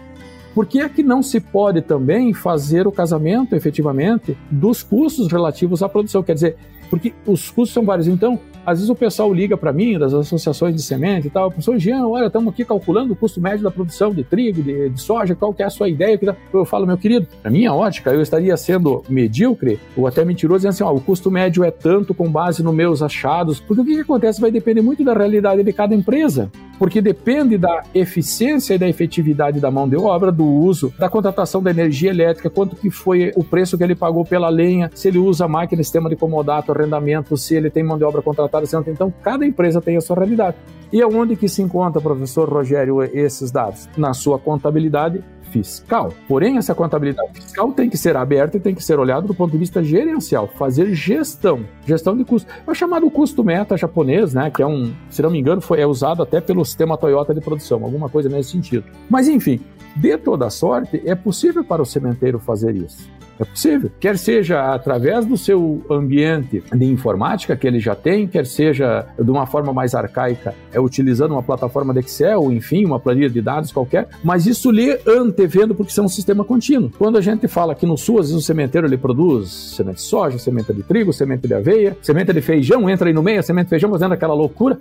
Por que é que não se pode também fazer o casamento, efetivamente, dos custos relativos à produção? Quer dizer, porque os custos são vários. Então, às vezes o pessoal liga para mim, das associações de semente e tal, professor Jean, olha, estamos aqui calculando o custo médio da produção de trigo, de, de soja, qual que é a sua ideia? Eu falo, meu querido, na minha ótica, eu estaria sendo medíocre ou até mentiroso, dizendo assim, ó, o custo médio é tanto com base nos meus achados, porque o que, que acontece vai depender muito da realidade de cada empresa porque depende da eficiência e da efetividade da mão de obra, do uso, da contratação da energia elétrica, quanto que foi o preço que ele pagou pela lenha, se ele usa máquina, sistema de comodato, arrendamento, se ele tem mão de obra contratada, se não tem. Então, cada empresa tem a sua realidade. E aonde que se encontra, professor Rogério, esses dados? Na sua contabilidade fiscal. Porém, essa contabilidade fiscal tem que ser aberta e tem que ser olhada do ponto de vista gerencial, fazer gestão, gestão de custo. É chamado custo meta japonês, né, que é um, se não me engano, foi é usado até pelo sistema Toyota de produção, alguma coisa nesse sentido. Mas enfim, de toda sorte, é possível para o sementeiro fazer isso. É possível. Quer seja através do seu ambiente de informática que ele já tem, quer seja de uma forma mais arcaica, é utilizando uma plataforma de Excel, enfim, uma planilha de dados qualquer, mas isso lhe antevendo porque isso é um sistema contínuo. Quando a gente fala que no sul, às vezes o sementeiro ele produz semente de soja, semente de trigo, semente de aveia, semente de feijão, entra aí no meio, a semente de feijão fazendo aquela loucura,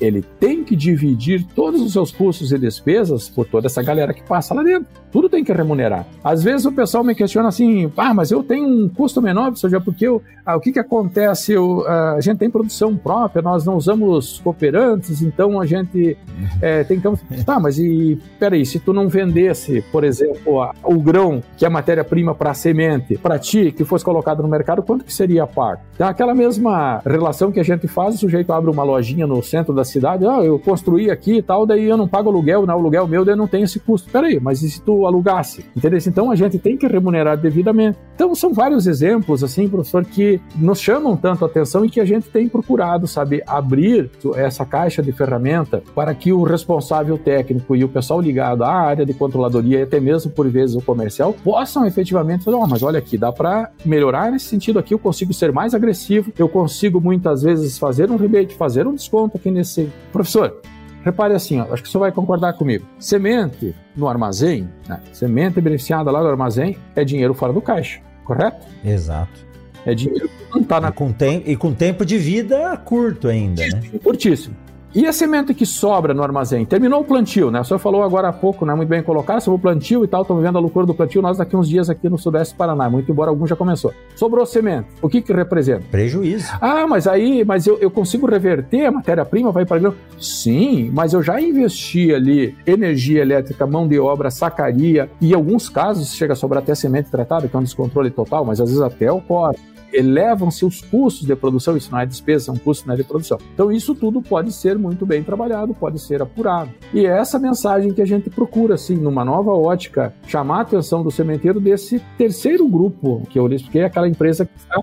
ele tem que dividir todos os seus custos e despesas por toda essa galera que passa lá dentro. Tudo tem que remunerar. Às vezes o pessoal me questiona assim, ah, mas eu tenho um custo menor, seja porque eu, ah, o que, que acontece? Eu, ah, a gente tem produção própria, nós não usamos cooperantes, então a gente é, tem que... Tá, mas e peraí, se tu não vendesse, por exemplo, a, o grão, que é a matéria-prima para a semente, para ti, que fosse colocado no mercado, quanto que seria a parte? Então, aquela mesma relação que a gente faz, o sujeito abre uma lojinha no centro da cidade, ah, eu construí aqui e tal, daí eu não pago aluguel, não, aluguel meu, daí não tem esse custo. Peraí, mas e se tu alugasse? Entendeu? Então a gente tem que remunerar devidamente. Então são vários exemplos, assim, professor, que nos chamam tanto a atenção e que a gente tem procurado, sabe, abrir essa caixa de ferramenta para que o responsável técnico e o pessoal ligado à área de controladoria e até mesmo por vezes o comercial possam efetivamente falar, oh, mas olha aqui, dá para melhorar nesse sentido aqui, eu consigo ser mais agressivo, eu consigo muitas vezes fazer um rebate, fazer um desconto aqui nesse Professor, repare assim, ó, acho que o senhor vai concordar comigo. Semente no armazém, né? semente beneficiada lá do armazém, é dinheiro fora do caixa, correto? Exato. É dinheiro que não está na. E com, tem... e com tempo de vida curto ainda, né? Curtíssimo. E a semente que sobra no armazém? Terminou o plantio, né? O senhor falou agora há pouco, né? Muito bem colocado, sobre o plantio e tal, estamos vendo a loucura do plantio, nós daqui uns dias aqui no Sudeste do Paraná, muito embora algum já começou. Sobrou semente. O que que representa? Prejuízo. Ah, mas aí, mas eu, eu consigo reverter a matéria-prima, vai para grão? Sim, mas eu já investi ali energia elétrica, mão de obra, sacaria, e em alguns casos chega a sobrar até semente tratada, que é um descontrole total, mas às vezes até ocorre elevam-se os custos de produção, isso não é despesa, são custos né, de produção. Então, isso tudo pode ser muito bem trabalhado, pode ser apurado. E é essa mensagem que a gente procura, assim, numa nova ótica, chamar a atenção do sementeiro desse terceiro grupo que eu lhe expliquei, aquela empresa que está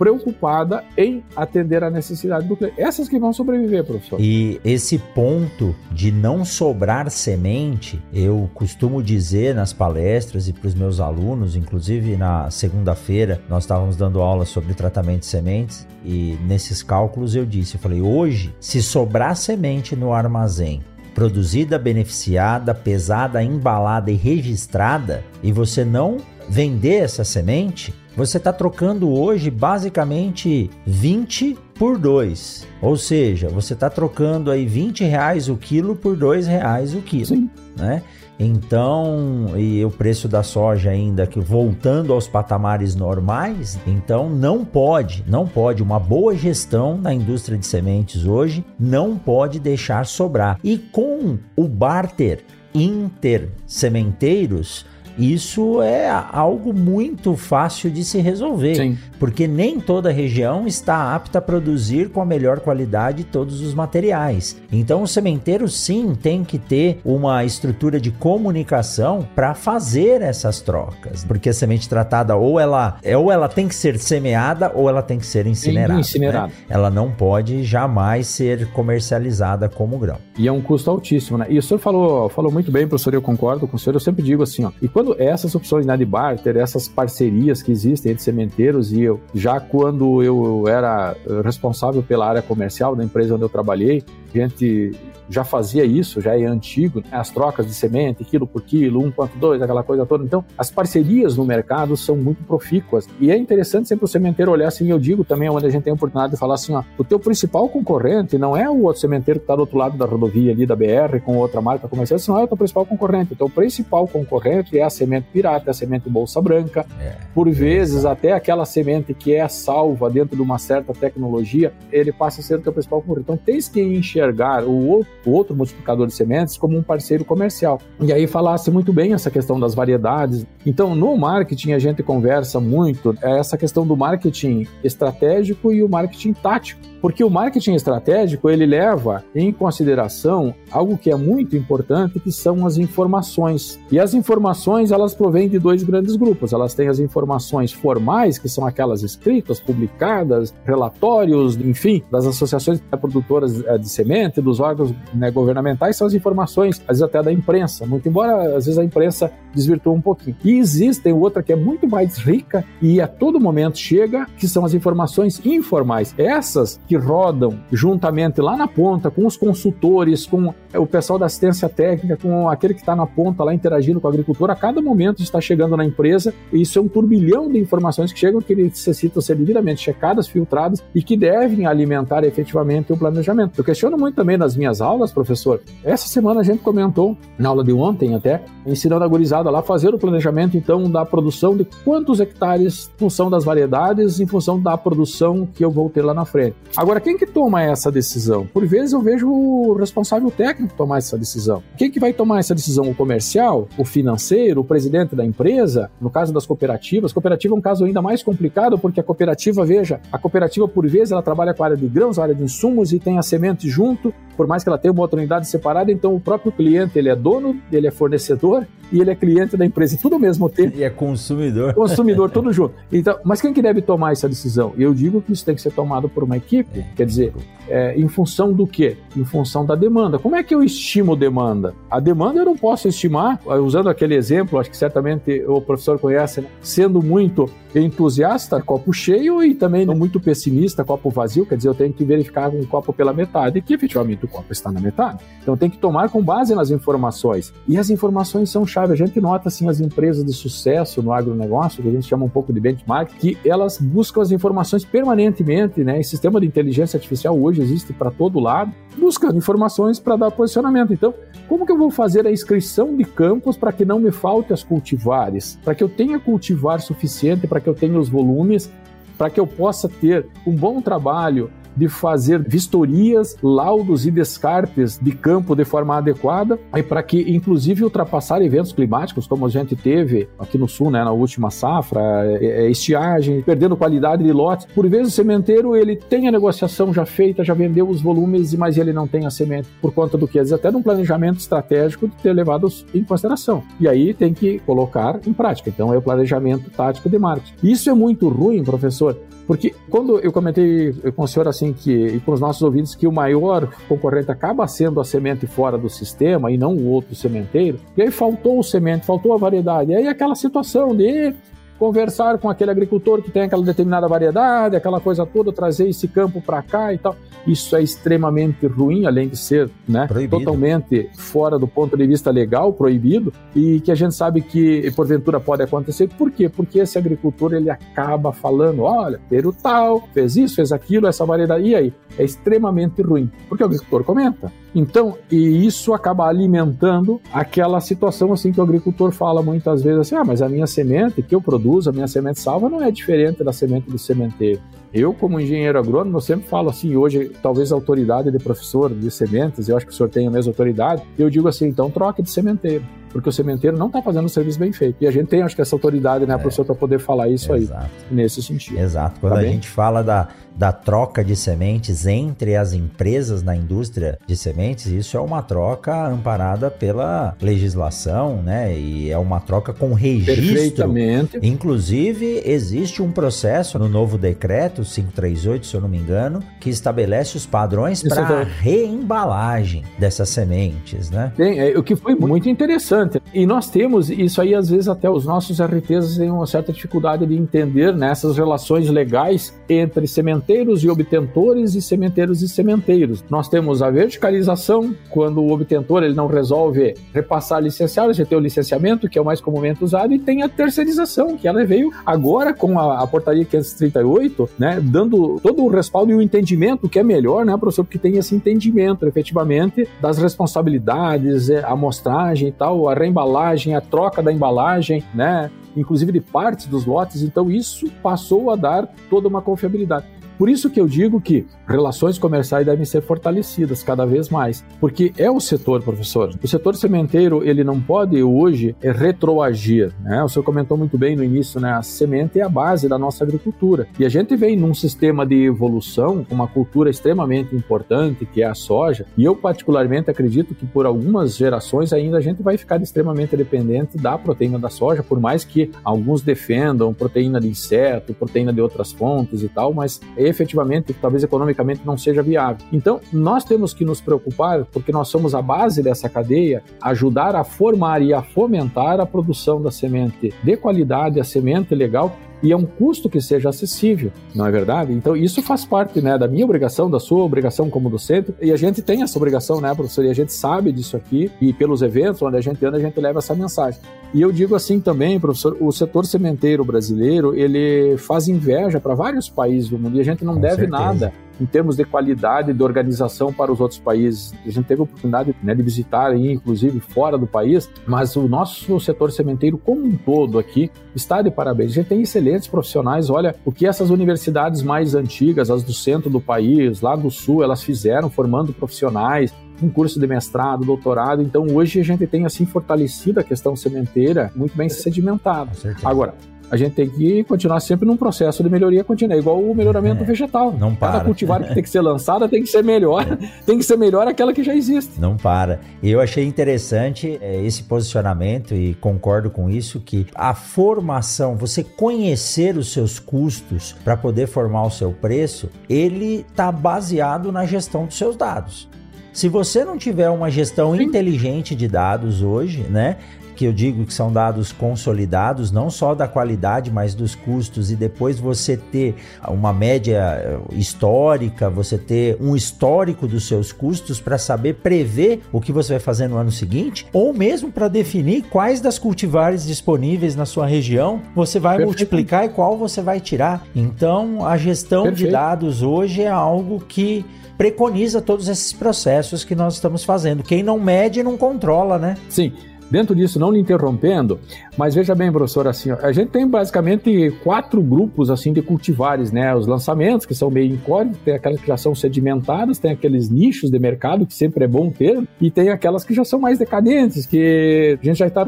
preocupada em atender a necessidade do cliente. Essas que vão sobreviver, professor. E esse ponto de não sobrar semente, eu costumo dizer nas palestras e para os meus alunos, inclusive na segunda-feira, nós estávamos dando aula sobre tratamento de sementes e nesses cálculos eu disse, eu falei, hoje, se sobrar semente no armazém, produzida, beneficiada, pesada, embalada e registrada, e você não vender essa semente, você está trocando hoje basicamente 20 por 2. Ou seja, você está trocando aí 20 reais o quilo por 2 reais o quilo. Sim. Né? Então, e o preço da soja ainda que voltando aos patamares normais, então não pode, não pode uma boa gestão na indústria de sementes hoje não pode deixar sobrar. E com o barter inter sementeiros, isso é algo muito fácil de se resolver, Sim. Porque nem toda região está apta a produzir com a melhor qualidade todos os materiais. Então, o sementeiro sim tem que ter uma estrutura de comunicação para fazer essas trocas, porque a semente tratada ou ela, é, ou ela tem que ser semeada ou ela tem que ser incinerada. Né? incinerada. Né? Ela não pode jamais ser comercializada como grão. E é um custo altíssimo, né? E o senhor falou, falou muito bem, professor, eu concordo com o senhor. Eu sempre digo assim, ó, e quando essas opções né, de barter, essas parcerias que existem entre sementeiros e eu, já quando eu era responsável pela área comercial da empresa onde eu trabalhei, a gente já fazia isso, já é antigo, né? as trocas de semente, quilo por quilo, 1.2, aquela coisa toda. Então, as parcerias no mercado são muito profícuas. E é interessante sempre o sementeiro olhar assim, eu digo também, onde a gente tem a oportunidade de falar assim, ó, o teu principal concorrente não é o outro sementeiro que está do outro lado da rodovia ali da BR com outra marca comercial, esse não é o teu principal concorrente. Então, o principal concorrente é a semente pirata, a semente bolsa branca, é, por é vezes até aquela semente que é salva dentro de uma certa tecnologia, ele passa a ser o teu principal concorrente. Então, tens que enxergar o outro o outro multiplicador de sementes como um parceiro comercial. E aí falasse muito bem essa questão das variedades. Então, no marketing, a gente conversa muito é essa questão do marketing estratégico e o marketing tático. Porque o marketing estratégico, ele leva em consideração algo que é muito importante, que são as informações. E as informações, elas provêm de dois grandes grupos. Elas têm as informações formais, que são aquelas escritas, publicadas, relatórios, enfim, das associações produtoras eh, de semente, dos órgãos né, governamentais, são as informações, às vezes até da imprensa, muito embora às vezes a imprensa desvirtua um pouquinho. E existem outra que é muito mais rica e a todo momento chega, que são as informações informais. Essas que rodam juntamente lá na ponta com os consultores, com o pessoal da assistência técnica, com aquele que está na ponta lá interagindo com o agricultor, a cada momento está chegando na empresa. E isso é um turbilhão de informações que chegam que necessitam ser devidamente checadas, filtradas e que devem alimentar efetivamente o planejamento. Eu questiono muito também nas minhas aulas, professor. Essa semana a gente comentou, na aula de ontem até, ensinando a gurizada lá fazer o planejamento então da produção de quantos hectares em função das variedades, em função da produção que eu vou ter lá na frente. Agora, quem que toma essa decisão? Por vezes eu vejo o responsável técnico tomar essa decisão. Quem que vai tomar essa decisão? O comercial, o financeiro, o presidente da empresa? No caso das cooperativas, cooperativa é um caso ainda mais complicado porque a cooperativa, veja, a cooperativa por vezes ela trabalha com a área de grãos, a área de insumos e tem a semente junto, por mais que ela tenha uma outra unidade separada, então o próprio cliente ele é dono, ele é fornecedor e ele é cliente da empresa, tudo ao mesmo tempo. E é consumidor. Consumidor, tudo junto. Então, mas quem que deve tomar essa decisão? Eu digo que isso tem que ser tomado por uma equipe, quer dizer, é, em função do quê? Em função da demanda. Como é que eu estimo demanda? A demanda eu não posso estimar, usando aquele exemplo, acho que certamente o professor conhece, né? sendo muito entusiasta, copo cheio, e também não muito pessimista, copo vazio, quer dizer, eu tenho que verificar um copo pela metade, que efetivamente copo está na metade. Então tem que tomar com base nas informações. E as informações são chave. A gente nota assim as empresas de sucesso no agronegócio, que a gente chama um pouco de benchmark, que elas buscam as informações permanentemente, né? E sistema de inteligência artificial hoje hoje existe para todo lado, buscando informações para dar posicionamento. Então, como que eu vou fazer a inscrição de campos para que não me falte as cultivares? Para que eu tenha cultivar suficiente, para que eu tenha os volumes, para que eu possa ter um bom trabalho de fazer vistorias, laudos e descartes de campo de forma adequada, e para que, inclusive, ultrapassar eventos climáticos, como a gente teve aqui no sul, né, na última safra, é, é, estiagem, perdendo qualidade de lotes. Por vezes o sementeiro ele tem a negociação já feita, já vendeu os volumes, mas ele não tem a semente por conta do que? Vezes até um planejamento estratégico de ter levado em consideração. E aí tem que colocar em prática. Então é o planejamento tático de marketing. Isso é muito ruim, professor, porque quando eu comentei com o senhor assim que e com os nossos ouvintes que o maior concorrente acaba sendo a semente fora do sistema e não o outro sementeiro, e aí faltou o semente, faltou a variedade. E aí aquela situação de conversar com aquele agricultor que tem aquela determinada variedade, aquela coisa toda, trazer esse campo para cá e tal. Isso é extremamente ruim, além de ser né, totalmente fora do ponto de vista legal, proibido, e que a gente sabe que porventura pode acontecer. Por quê? Porque esse agricultor ele acaba falando: olha, o tal, fez isso, fez aquilo, essa variedade. E aí? É extremamente ruim, porque o agricultor comenta. Então, e isso acaba alimentando aquela situação assim que o agricultor fala muitas vezes assim: ah, mas a minha semente que eu produzo, a minha semente salva não é diferente da semente do sementeiro. Eu, como engenheiro agrônomo, eu sempre falo assim, hoje, talvez a autoridade de professor de sementes, eu acho que o senhor tem a mesma autoridade, eu digo assim, então troque de sementeiro porque o sementeiro não está fazendo o serviço bem feito. E a gente tem, acho que, essa autoridade, né, é, professor, para poder falar isso Exato. aí, nesse sentido. Exato. Quando tá a bem? gente fala da, da troca de sementes entre as empresas na indústria de sementes, isso é uma troca amparada pela legislação, né? E é uma troca com registro. Perfeitamente. Inclusive, existe um processo no novo decreto 538, se eu não me engano, que estabelece os padrões para reembalagem dessas sementes, né? Tem, é, o que foi muito interessante interessante. E nós temos isso aí, às vezes, até os nossos RTs têm uma certa dificuldade de entender nessas né, relações legais entre sementeiros e obtentores e sementeiros e sementeiros. Nós temos a verticalização, quando o obtentor ele não resolve repassar licenciado, já tem o licenciamento, que é o mais comumente usado, e tem a terceirização, que ela veio agora com a, a portaria 538, né, dando todo o respaldo e o entendimento, que é melhor, né, professor, porque tem esse entendimento, efetivamente, das responsabilidades, é, a amostragem e tal, a reembalagem, a troca da embalagem, né? Inclusive de partes dos lotes. Então isso passou a dar toda uma confiabilidade. Por isso que eu digo que relações comerciais devem ser fortalecidas cada vez mais, porque é o setor, professor. O setor sementeiro ele não pode hoje retroagir. Né? O senhor comentou muito bem no início, né? A semente é a base da nossa agricultura e a gente vem num sistema de evolução, uma cultura extremamente importante que é a soja. E eu particularmente acredito que por algumas gerações ainda a gente vai ficar extremamente dependente da proteína da soja, por mais que alguns defendam proteína de inseto, proteína de outras fontes e tal, mas efetivamente, talvez economicamente não seja viável. Então, nós temos que nos preocupar, porque nós somos a base dessa cadeia, ajudar a formar e a fomentar a produção da semente de qualidade, a semente legal e é um custo que seja acessível, não é verdade? Então isso faz parte né, da minha obrigação, da sua obrigação como docente, e a gente tem essa obrigação, né, professor? E a gente sabe disso aqui, e pelos eventos onde a gente anda, a gente leva essa mensagem. E eu digo assim também, professor, o setor sementeiro brasileiro, ele faz inveja para vários países do mundo, e a gente não Com deve certeza. nada em termos de qualidade de organização para os outros países. A gente teve a oportunidade né, de visitar, inclusive, fora do país, mas o nosso setor sementeiro como um todo aqui está de parabéns. A gente tem excelentes profissionais. Olha, o que essas universidades mais antigas, as do centro do país, lá do sul, elas fizeram formando profissionais, um curso de mestrado, doutorado. Então, hoje a gente tem assim fortalecido a questão sementeira, muito bem sedimentada. Agora, a gente tem que continuar sempre num processo de melhoria contínua, é igual o melhoramento é, vegetal. Não para. Cada cultivar que tem que ser lançada tem que ser melhor, tem que ser melhor aquela que já existe. Não para. Eu achei interessante é, esse posicionamento e concordo com isso que a formação, você conhecer os seus custos para poder formar o seu preço, ele está baseado na gestão dos seus dados. Se você não tiver uma gestão Sim. inteligente de dados hoje, né? Que eu digo que são dados consolidados, não só da qualidade, mas dos custos, e depois você ter uma média eh, histórica, você ter um histórico dos seus custos para saber prever o que você vai fazer no ano seguinte, ou mesmo para definir quais das cultivares disponíveis na sua região você vai Perfeito. multiplicar e qual você vai tirar. Então, a gestão Perfeito. de dados hoje é algo que preconiza todos esses processos que nós estamos fazendo. Quem não mede não controla, né? Sim. Dentro disso, não lhe interrompendo, mas veja bem, professor, assim, a gente tem basicamente quatro grupos assim de cultivares, né? Os lançamentos, que são meio incógnitos, tem aquelas que já são sedimentadas, tem aqueles nichos de mercado que sempre é bom ter, e tem aquelas que já são mais decadentes, que a gente já está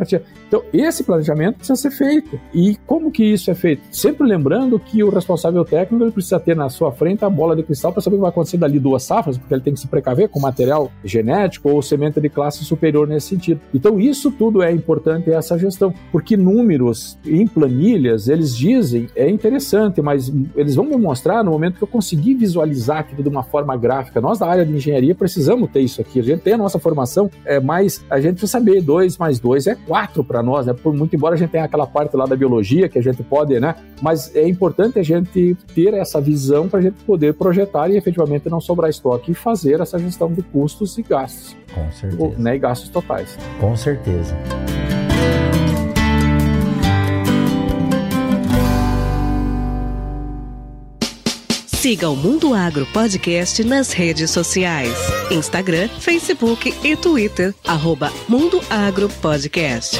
Então, esse planejamento precisa ser feito. E como que isso é feito? Sempre lembrando que o responsável técnico ele precisa ter na sua frente a bola de cristal para saber o que vai acontecer dali duas safras, porque ele tem que se precaver com material genético ou semente de classe superior nesse sentido. Então, isso tudo é importante essa gestão, porque números em planilhas, eles dizem, é interessante, mas eles vão me mostrar no momento que eu conseguir visualizar aquilo de uma forma gráfica. Nós da área de engenharia precisamos ter isso aqui. A gente tem a nossa formação, é, mas a gente precisa saber 2 mais 2 é 4 para nós, né? Por muito embora a gente tenha aquela parte lá da biologia que a gente pode, né? Mas é importante a gente ter essa visão para a gente poder projetar e efetivamente não sobrar estoque e fazer essa gestão de custos e gastos. Com certeza. Né, e gastos totais. Com certeza. Siga o Mundo Agro Podcast nas redes sociais: Instagram, Facebook e Twitter. Arroba Mundo Agro Podcast.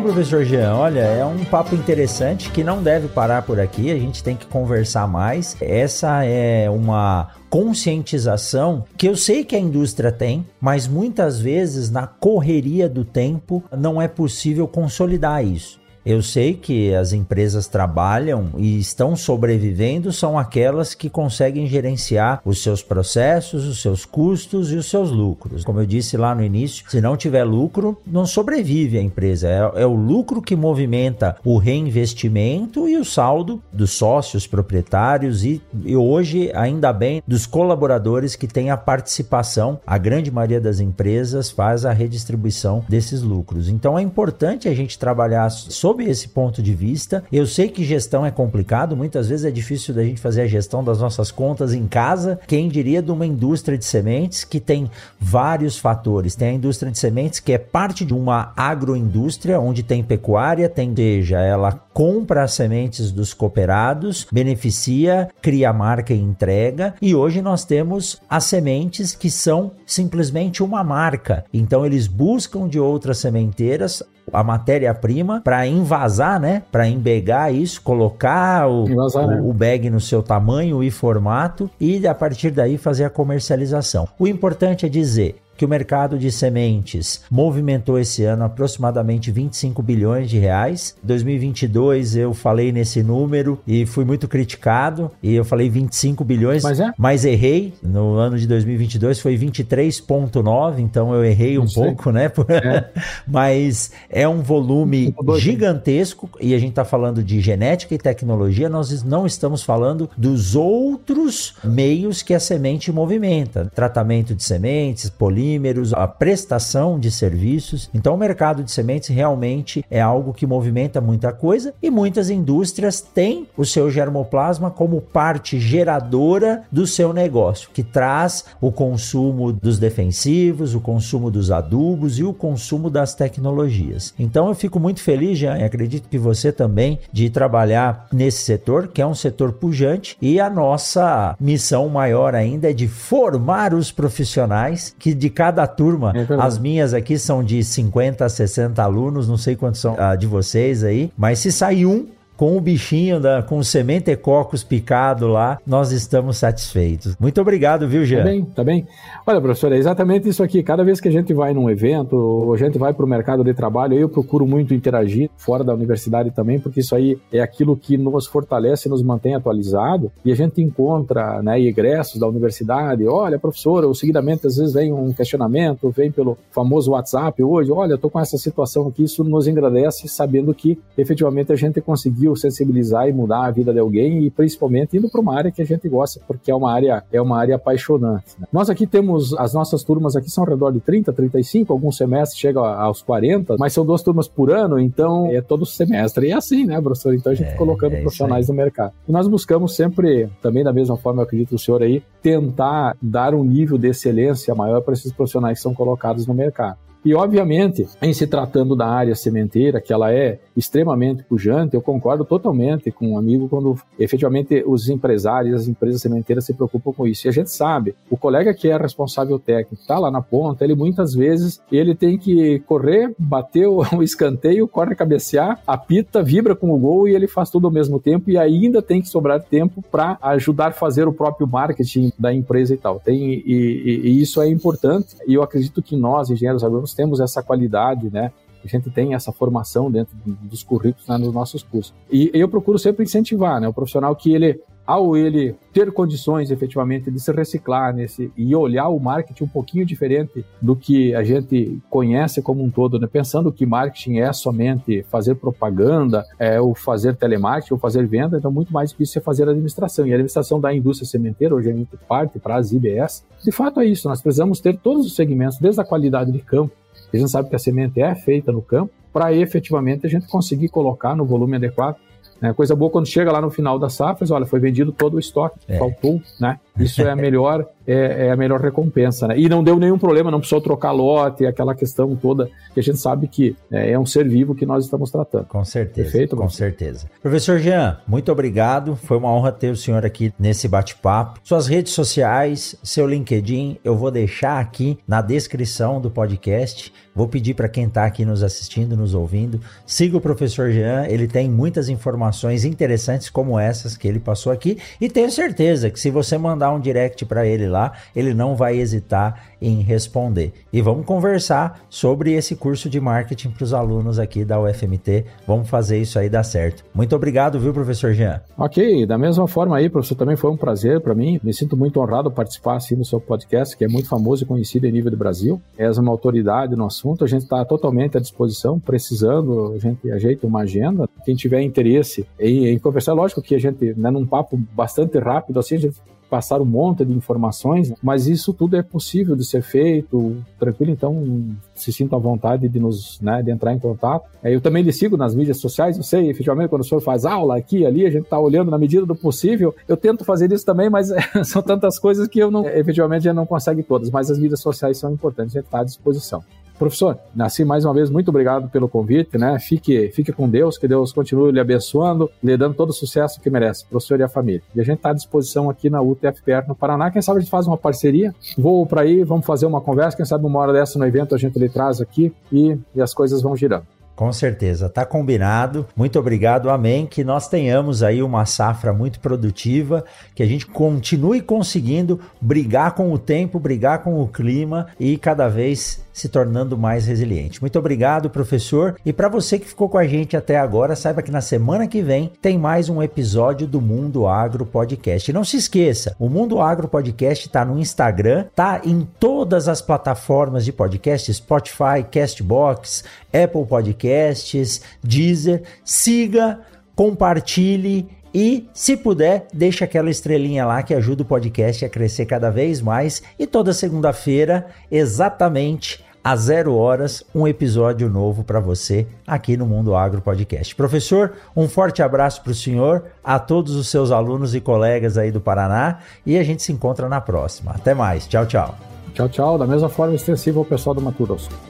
Professor Jean. Olha, é um papo interessante que não deve parar por aqui. A gente tem que conversar mais. Essa é uma conscientização que eu sei que a indústria tem, mas muitas vezes na correria do tempo não é possível consolidar isso. Eu sei que as empresas trabalham e estão sobrevivendo são aquelas que conseguem gerenciar os seus processos, os seus custos e os seus lucros. Como eu disse lá no início, se não tiver lucro, não sobrevive a empresa. É, é o lucro que movimenta o reinvestimento e o saldo dos sócios proprietários e, e hoje, ainda bem, dos colaboradores que têm a participação. A grande maioria das empresas faz a redistribuição desses lucros. Então é importante a gente trabalhar sobre sob esse ponto de vista. Eu sei que gestão é complicado, muitas vezes é difícil da gente fazer a gestão das nossas contas em casa. Quem diria de uma indústria de sementes que tem vários fatores. Tem a indústria de sementes que é parte de uma agroindústria onde tem pecuária, tem seja, ela compra as sementes dos cooperados, beneficia, cria marca e entrega. E hoje nós temos as sementes que são simplesmente uma marca. Então eles buscam de outras sementeiras a matéria-prima para invasar, né? Para embegar isso, colocar o, Invasar, o, né? o, bag no seu tamanho e formato e a partir daí fazer a comercialização. O importante é dizer que o mercado de sementes movimentou esse ano aproximadamente 25 bilhões de reais. 2022 eu falei nesse número e fui muito criticado e eu falei 25 bilhões, mas, é? mas errei. No ano de 2022 foi 23.9, então eu errei um pouco, né? É. mas é um volume gigantesco e a gente está falando de genética e tecnologia, nós não estamos falando dos outros meios que a semente movimenta. Tratamento de sementes, polímeros, polímeros, a prestação de serviços. Então, o mercado de sementes realmente é algo que movimenta muita coisa e muitas indústrias têm o seu germoplasma como parte geradora do seu negócio, que traz o consumo dos defensivos, o consumo dos adubos e o consumo das tecnologias. Então, eu fico muito feliz, Jean, e acredito que você também, de trabalhar nesse setor, que é um setor pujante, e a nossa missão maior ainda é de formar os profissionais que de cada turma. É as minhas aqui são de 50 a 60 alunos, não sei quantos são ah, de vocês aí, mas se sair um, com o bichinho, da, com o sementecocos picado lá, nós estamos satisfeitos. Muito obrigado, viu, Jean? Tá bem, tá bem. Olha, professor, é exatamente isso aqui. Cada vez que a gente vai num evento, ou a gente vai para o mercado de trabalho, eu procuro muito interagir fora da universidade também, porque isso aí é aquilo que nos fortalece nos mantém atualizado. E a gente encontra né, egressos da universidade, olha, professor, ou seguidamente às vezes vem um questionamento, vem pelo famoso WhatsApp hoje, olha, estou com essa situação aqui, isso nos engrandece sabendo que efetivamente a gente conseguiu conseguiu sensibilizar e mudar a vida de alguém e principalmente indo para uma área que a gente gosta, porque é uma área é uma área apaixonante. Né? Nós aqui temos as nossas turmas aqui são ao redor de 30, 35, alguns semestres chegam aos 40, mas são duas turmas por ano, então é todo semestre. E é assim, né, professor? Então a gente é, colocando é profissionais no mercado. E nós buscamos sempre, também da mesma forma, eu acredito o senhor aí, tentar dar um nível de excelência maior para esses profissionais que são colocados no mercado. E, obviamente, em se tratando da área sementeira, que ela é extremamente pujante, eu concordo totalmente com um amigo quando efetivamente os empresários, as empresas sementeiras se preocupam com isso. E a gente sabe, o colega que é responsável técnico, está lá na ponta, ele muitas vezes ele tem que correr, bater o escanteio, corre cabecear, apita, vibra com o gol e ele faz tudo ao mesmo tempo e ainda tem que sobrar tempo para ajudar a fazer o próprio marketing da empresa e tal. Tem, e, e, e isso é importante e eu acredito que nós, engenheiros agrônomos, nós temos essa qualidade, né? A gente tem essa formação dentro dos currículos né, nos nossos cursos. E eu procuro sempre incentivar, né? O profissional que ele ao ele ter condições efetivamente de se reciclar nesse e olhar o marketing um pouquinho diferente do que a gente conhece como um todo, né? pensando que marketing é somente fazer propaganda, é ou fazer telemarketing, ou fazer venda, então muito mais do que isso é fazer administração. E a administração da indústria sementeira, hoje a gente parte para as IBS, de fato é isso, nós precisamos ter todos os segmentos, desde a qualidade de campo, a gente sabe que a semente é feita no campo, para efetivamente a gente conseguir colocar no volume adequado é coisa boa quando chega lá no final da safra, olha, foi vendido todo o estoque, é. faltou, né? Isso é a melhor, é, é, a melhor recompensa, né? E não deu nenhum problema, não precisou trocar lote, aquela questão toda que a gente sabe que é, é um ser vivo que nós estamos tratando. Com certeza. Perfeito? Com certeza. Professor Jean, muito obrigado. Foi uma honra ter o senhor aqui nesse bate-papo. Suas redes sociais, seu LinkedIn, eu vou deixar aqui na descrição do podcast. Vou pedir para quem está aqui nos assistindo, nos ouvindo, siga o professor Jean, ele tem muitas informações interessantes como essas que ele passou aqui e tenho certeza que se você mandar um direct para ele lá, ele não vai hesitar em responder. E vamos conversar sobre esse curso de marketing para os alunos aqui da UFMT. Vamos fazer isso aí dar certo. Muito obrigado, viu, professor Jean? Ok, da mesma forma aí, professor, também foi um prazer para mim. Me sinto muito honrado participar assim no seu podcast, que é muito famoso e conhecido em nível do Brasil. És uma autoridade no assunto, a gente está totalmente à disposição, precisando, a gente ajeita uma agenda. Quem tiver interesse em, em conversar, lógico que a gente, né, num papo bastante rápido, assim, a gente passar um monte de informações, mas isso tudo é possível de ser feito, tranquilo, então se sinta à vontade de nos, né, de entrar em contato. É, eu também lhe sigo nas mídias sociais, eu sei, efetivamente, quando o senhor faz aula aqui, ali, a gente está olhando na medida do possível. Eu tento fazer isso também, mas são tantas coisas que eu não, efetivamente, já não consegue todas, mas as mídias sociais são importantes, a gente está à disposição. Professor, nasci mais uma vez, muito obrigado pelo convite, né? Fique, fique com Deus, que Deus continue lhe abençoando, lhe dando todo o sucesso que merece, professor e a família. E a gente está à disposição aqui na UTFPR no Paraná. Quem sabe a gente faz uma parceria, vou para aí, vamos fazer uma conversa, quem sabe uma hora dessa no evento a gente lhe traz aqui e, e as coisas vão girando. Com certeza, tá combinado. Muito obrigado, amém. Que nós tenhamos aí uma safra muito produtiva, que a gente continue conseguindo brigar com o tempo, brigar com o clima e cada vez se tornando mais resiliente. Muito obrigado, professor. E para você que ficou com a gente até agora, saiba que na semana que vem tem mais um episódio do Mundo Agro Podcast. E não se esqueça, o Mundo Agro Podcast está no Instagram, tá em todas as plataformas de podcast, Spotify, Castbox, Apple Podcasts, Deezer. Siga, compartilhe e, se puder, deixa aquela estrelinha lá que ajuda o podcast a crescer cada vez mais. E toda segunda-feira, exatamente às zero horas, um episódio novo para você aqui no Mundo Agro Podcast. Professor, um forte abraço para o senhor, a todos os seus alunos e colegas aí do Paraná e a gente se encontra na próxima. Até mais. Tchau, tchau. Tchau, tchau. Da mesma forma extensiva ao pessoal do Mato.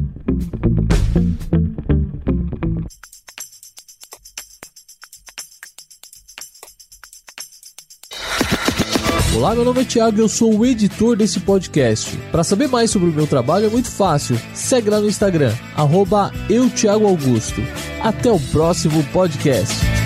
Olá, meu nome é Thiago e eu sou o editor desse podcast. Para saber mais sobre o meu trabalho é muito fácil. Segue lá no Instagram, arroba. Até o próximo podcast.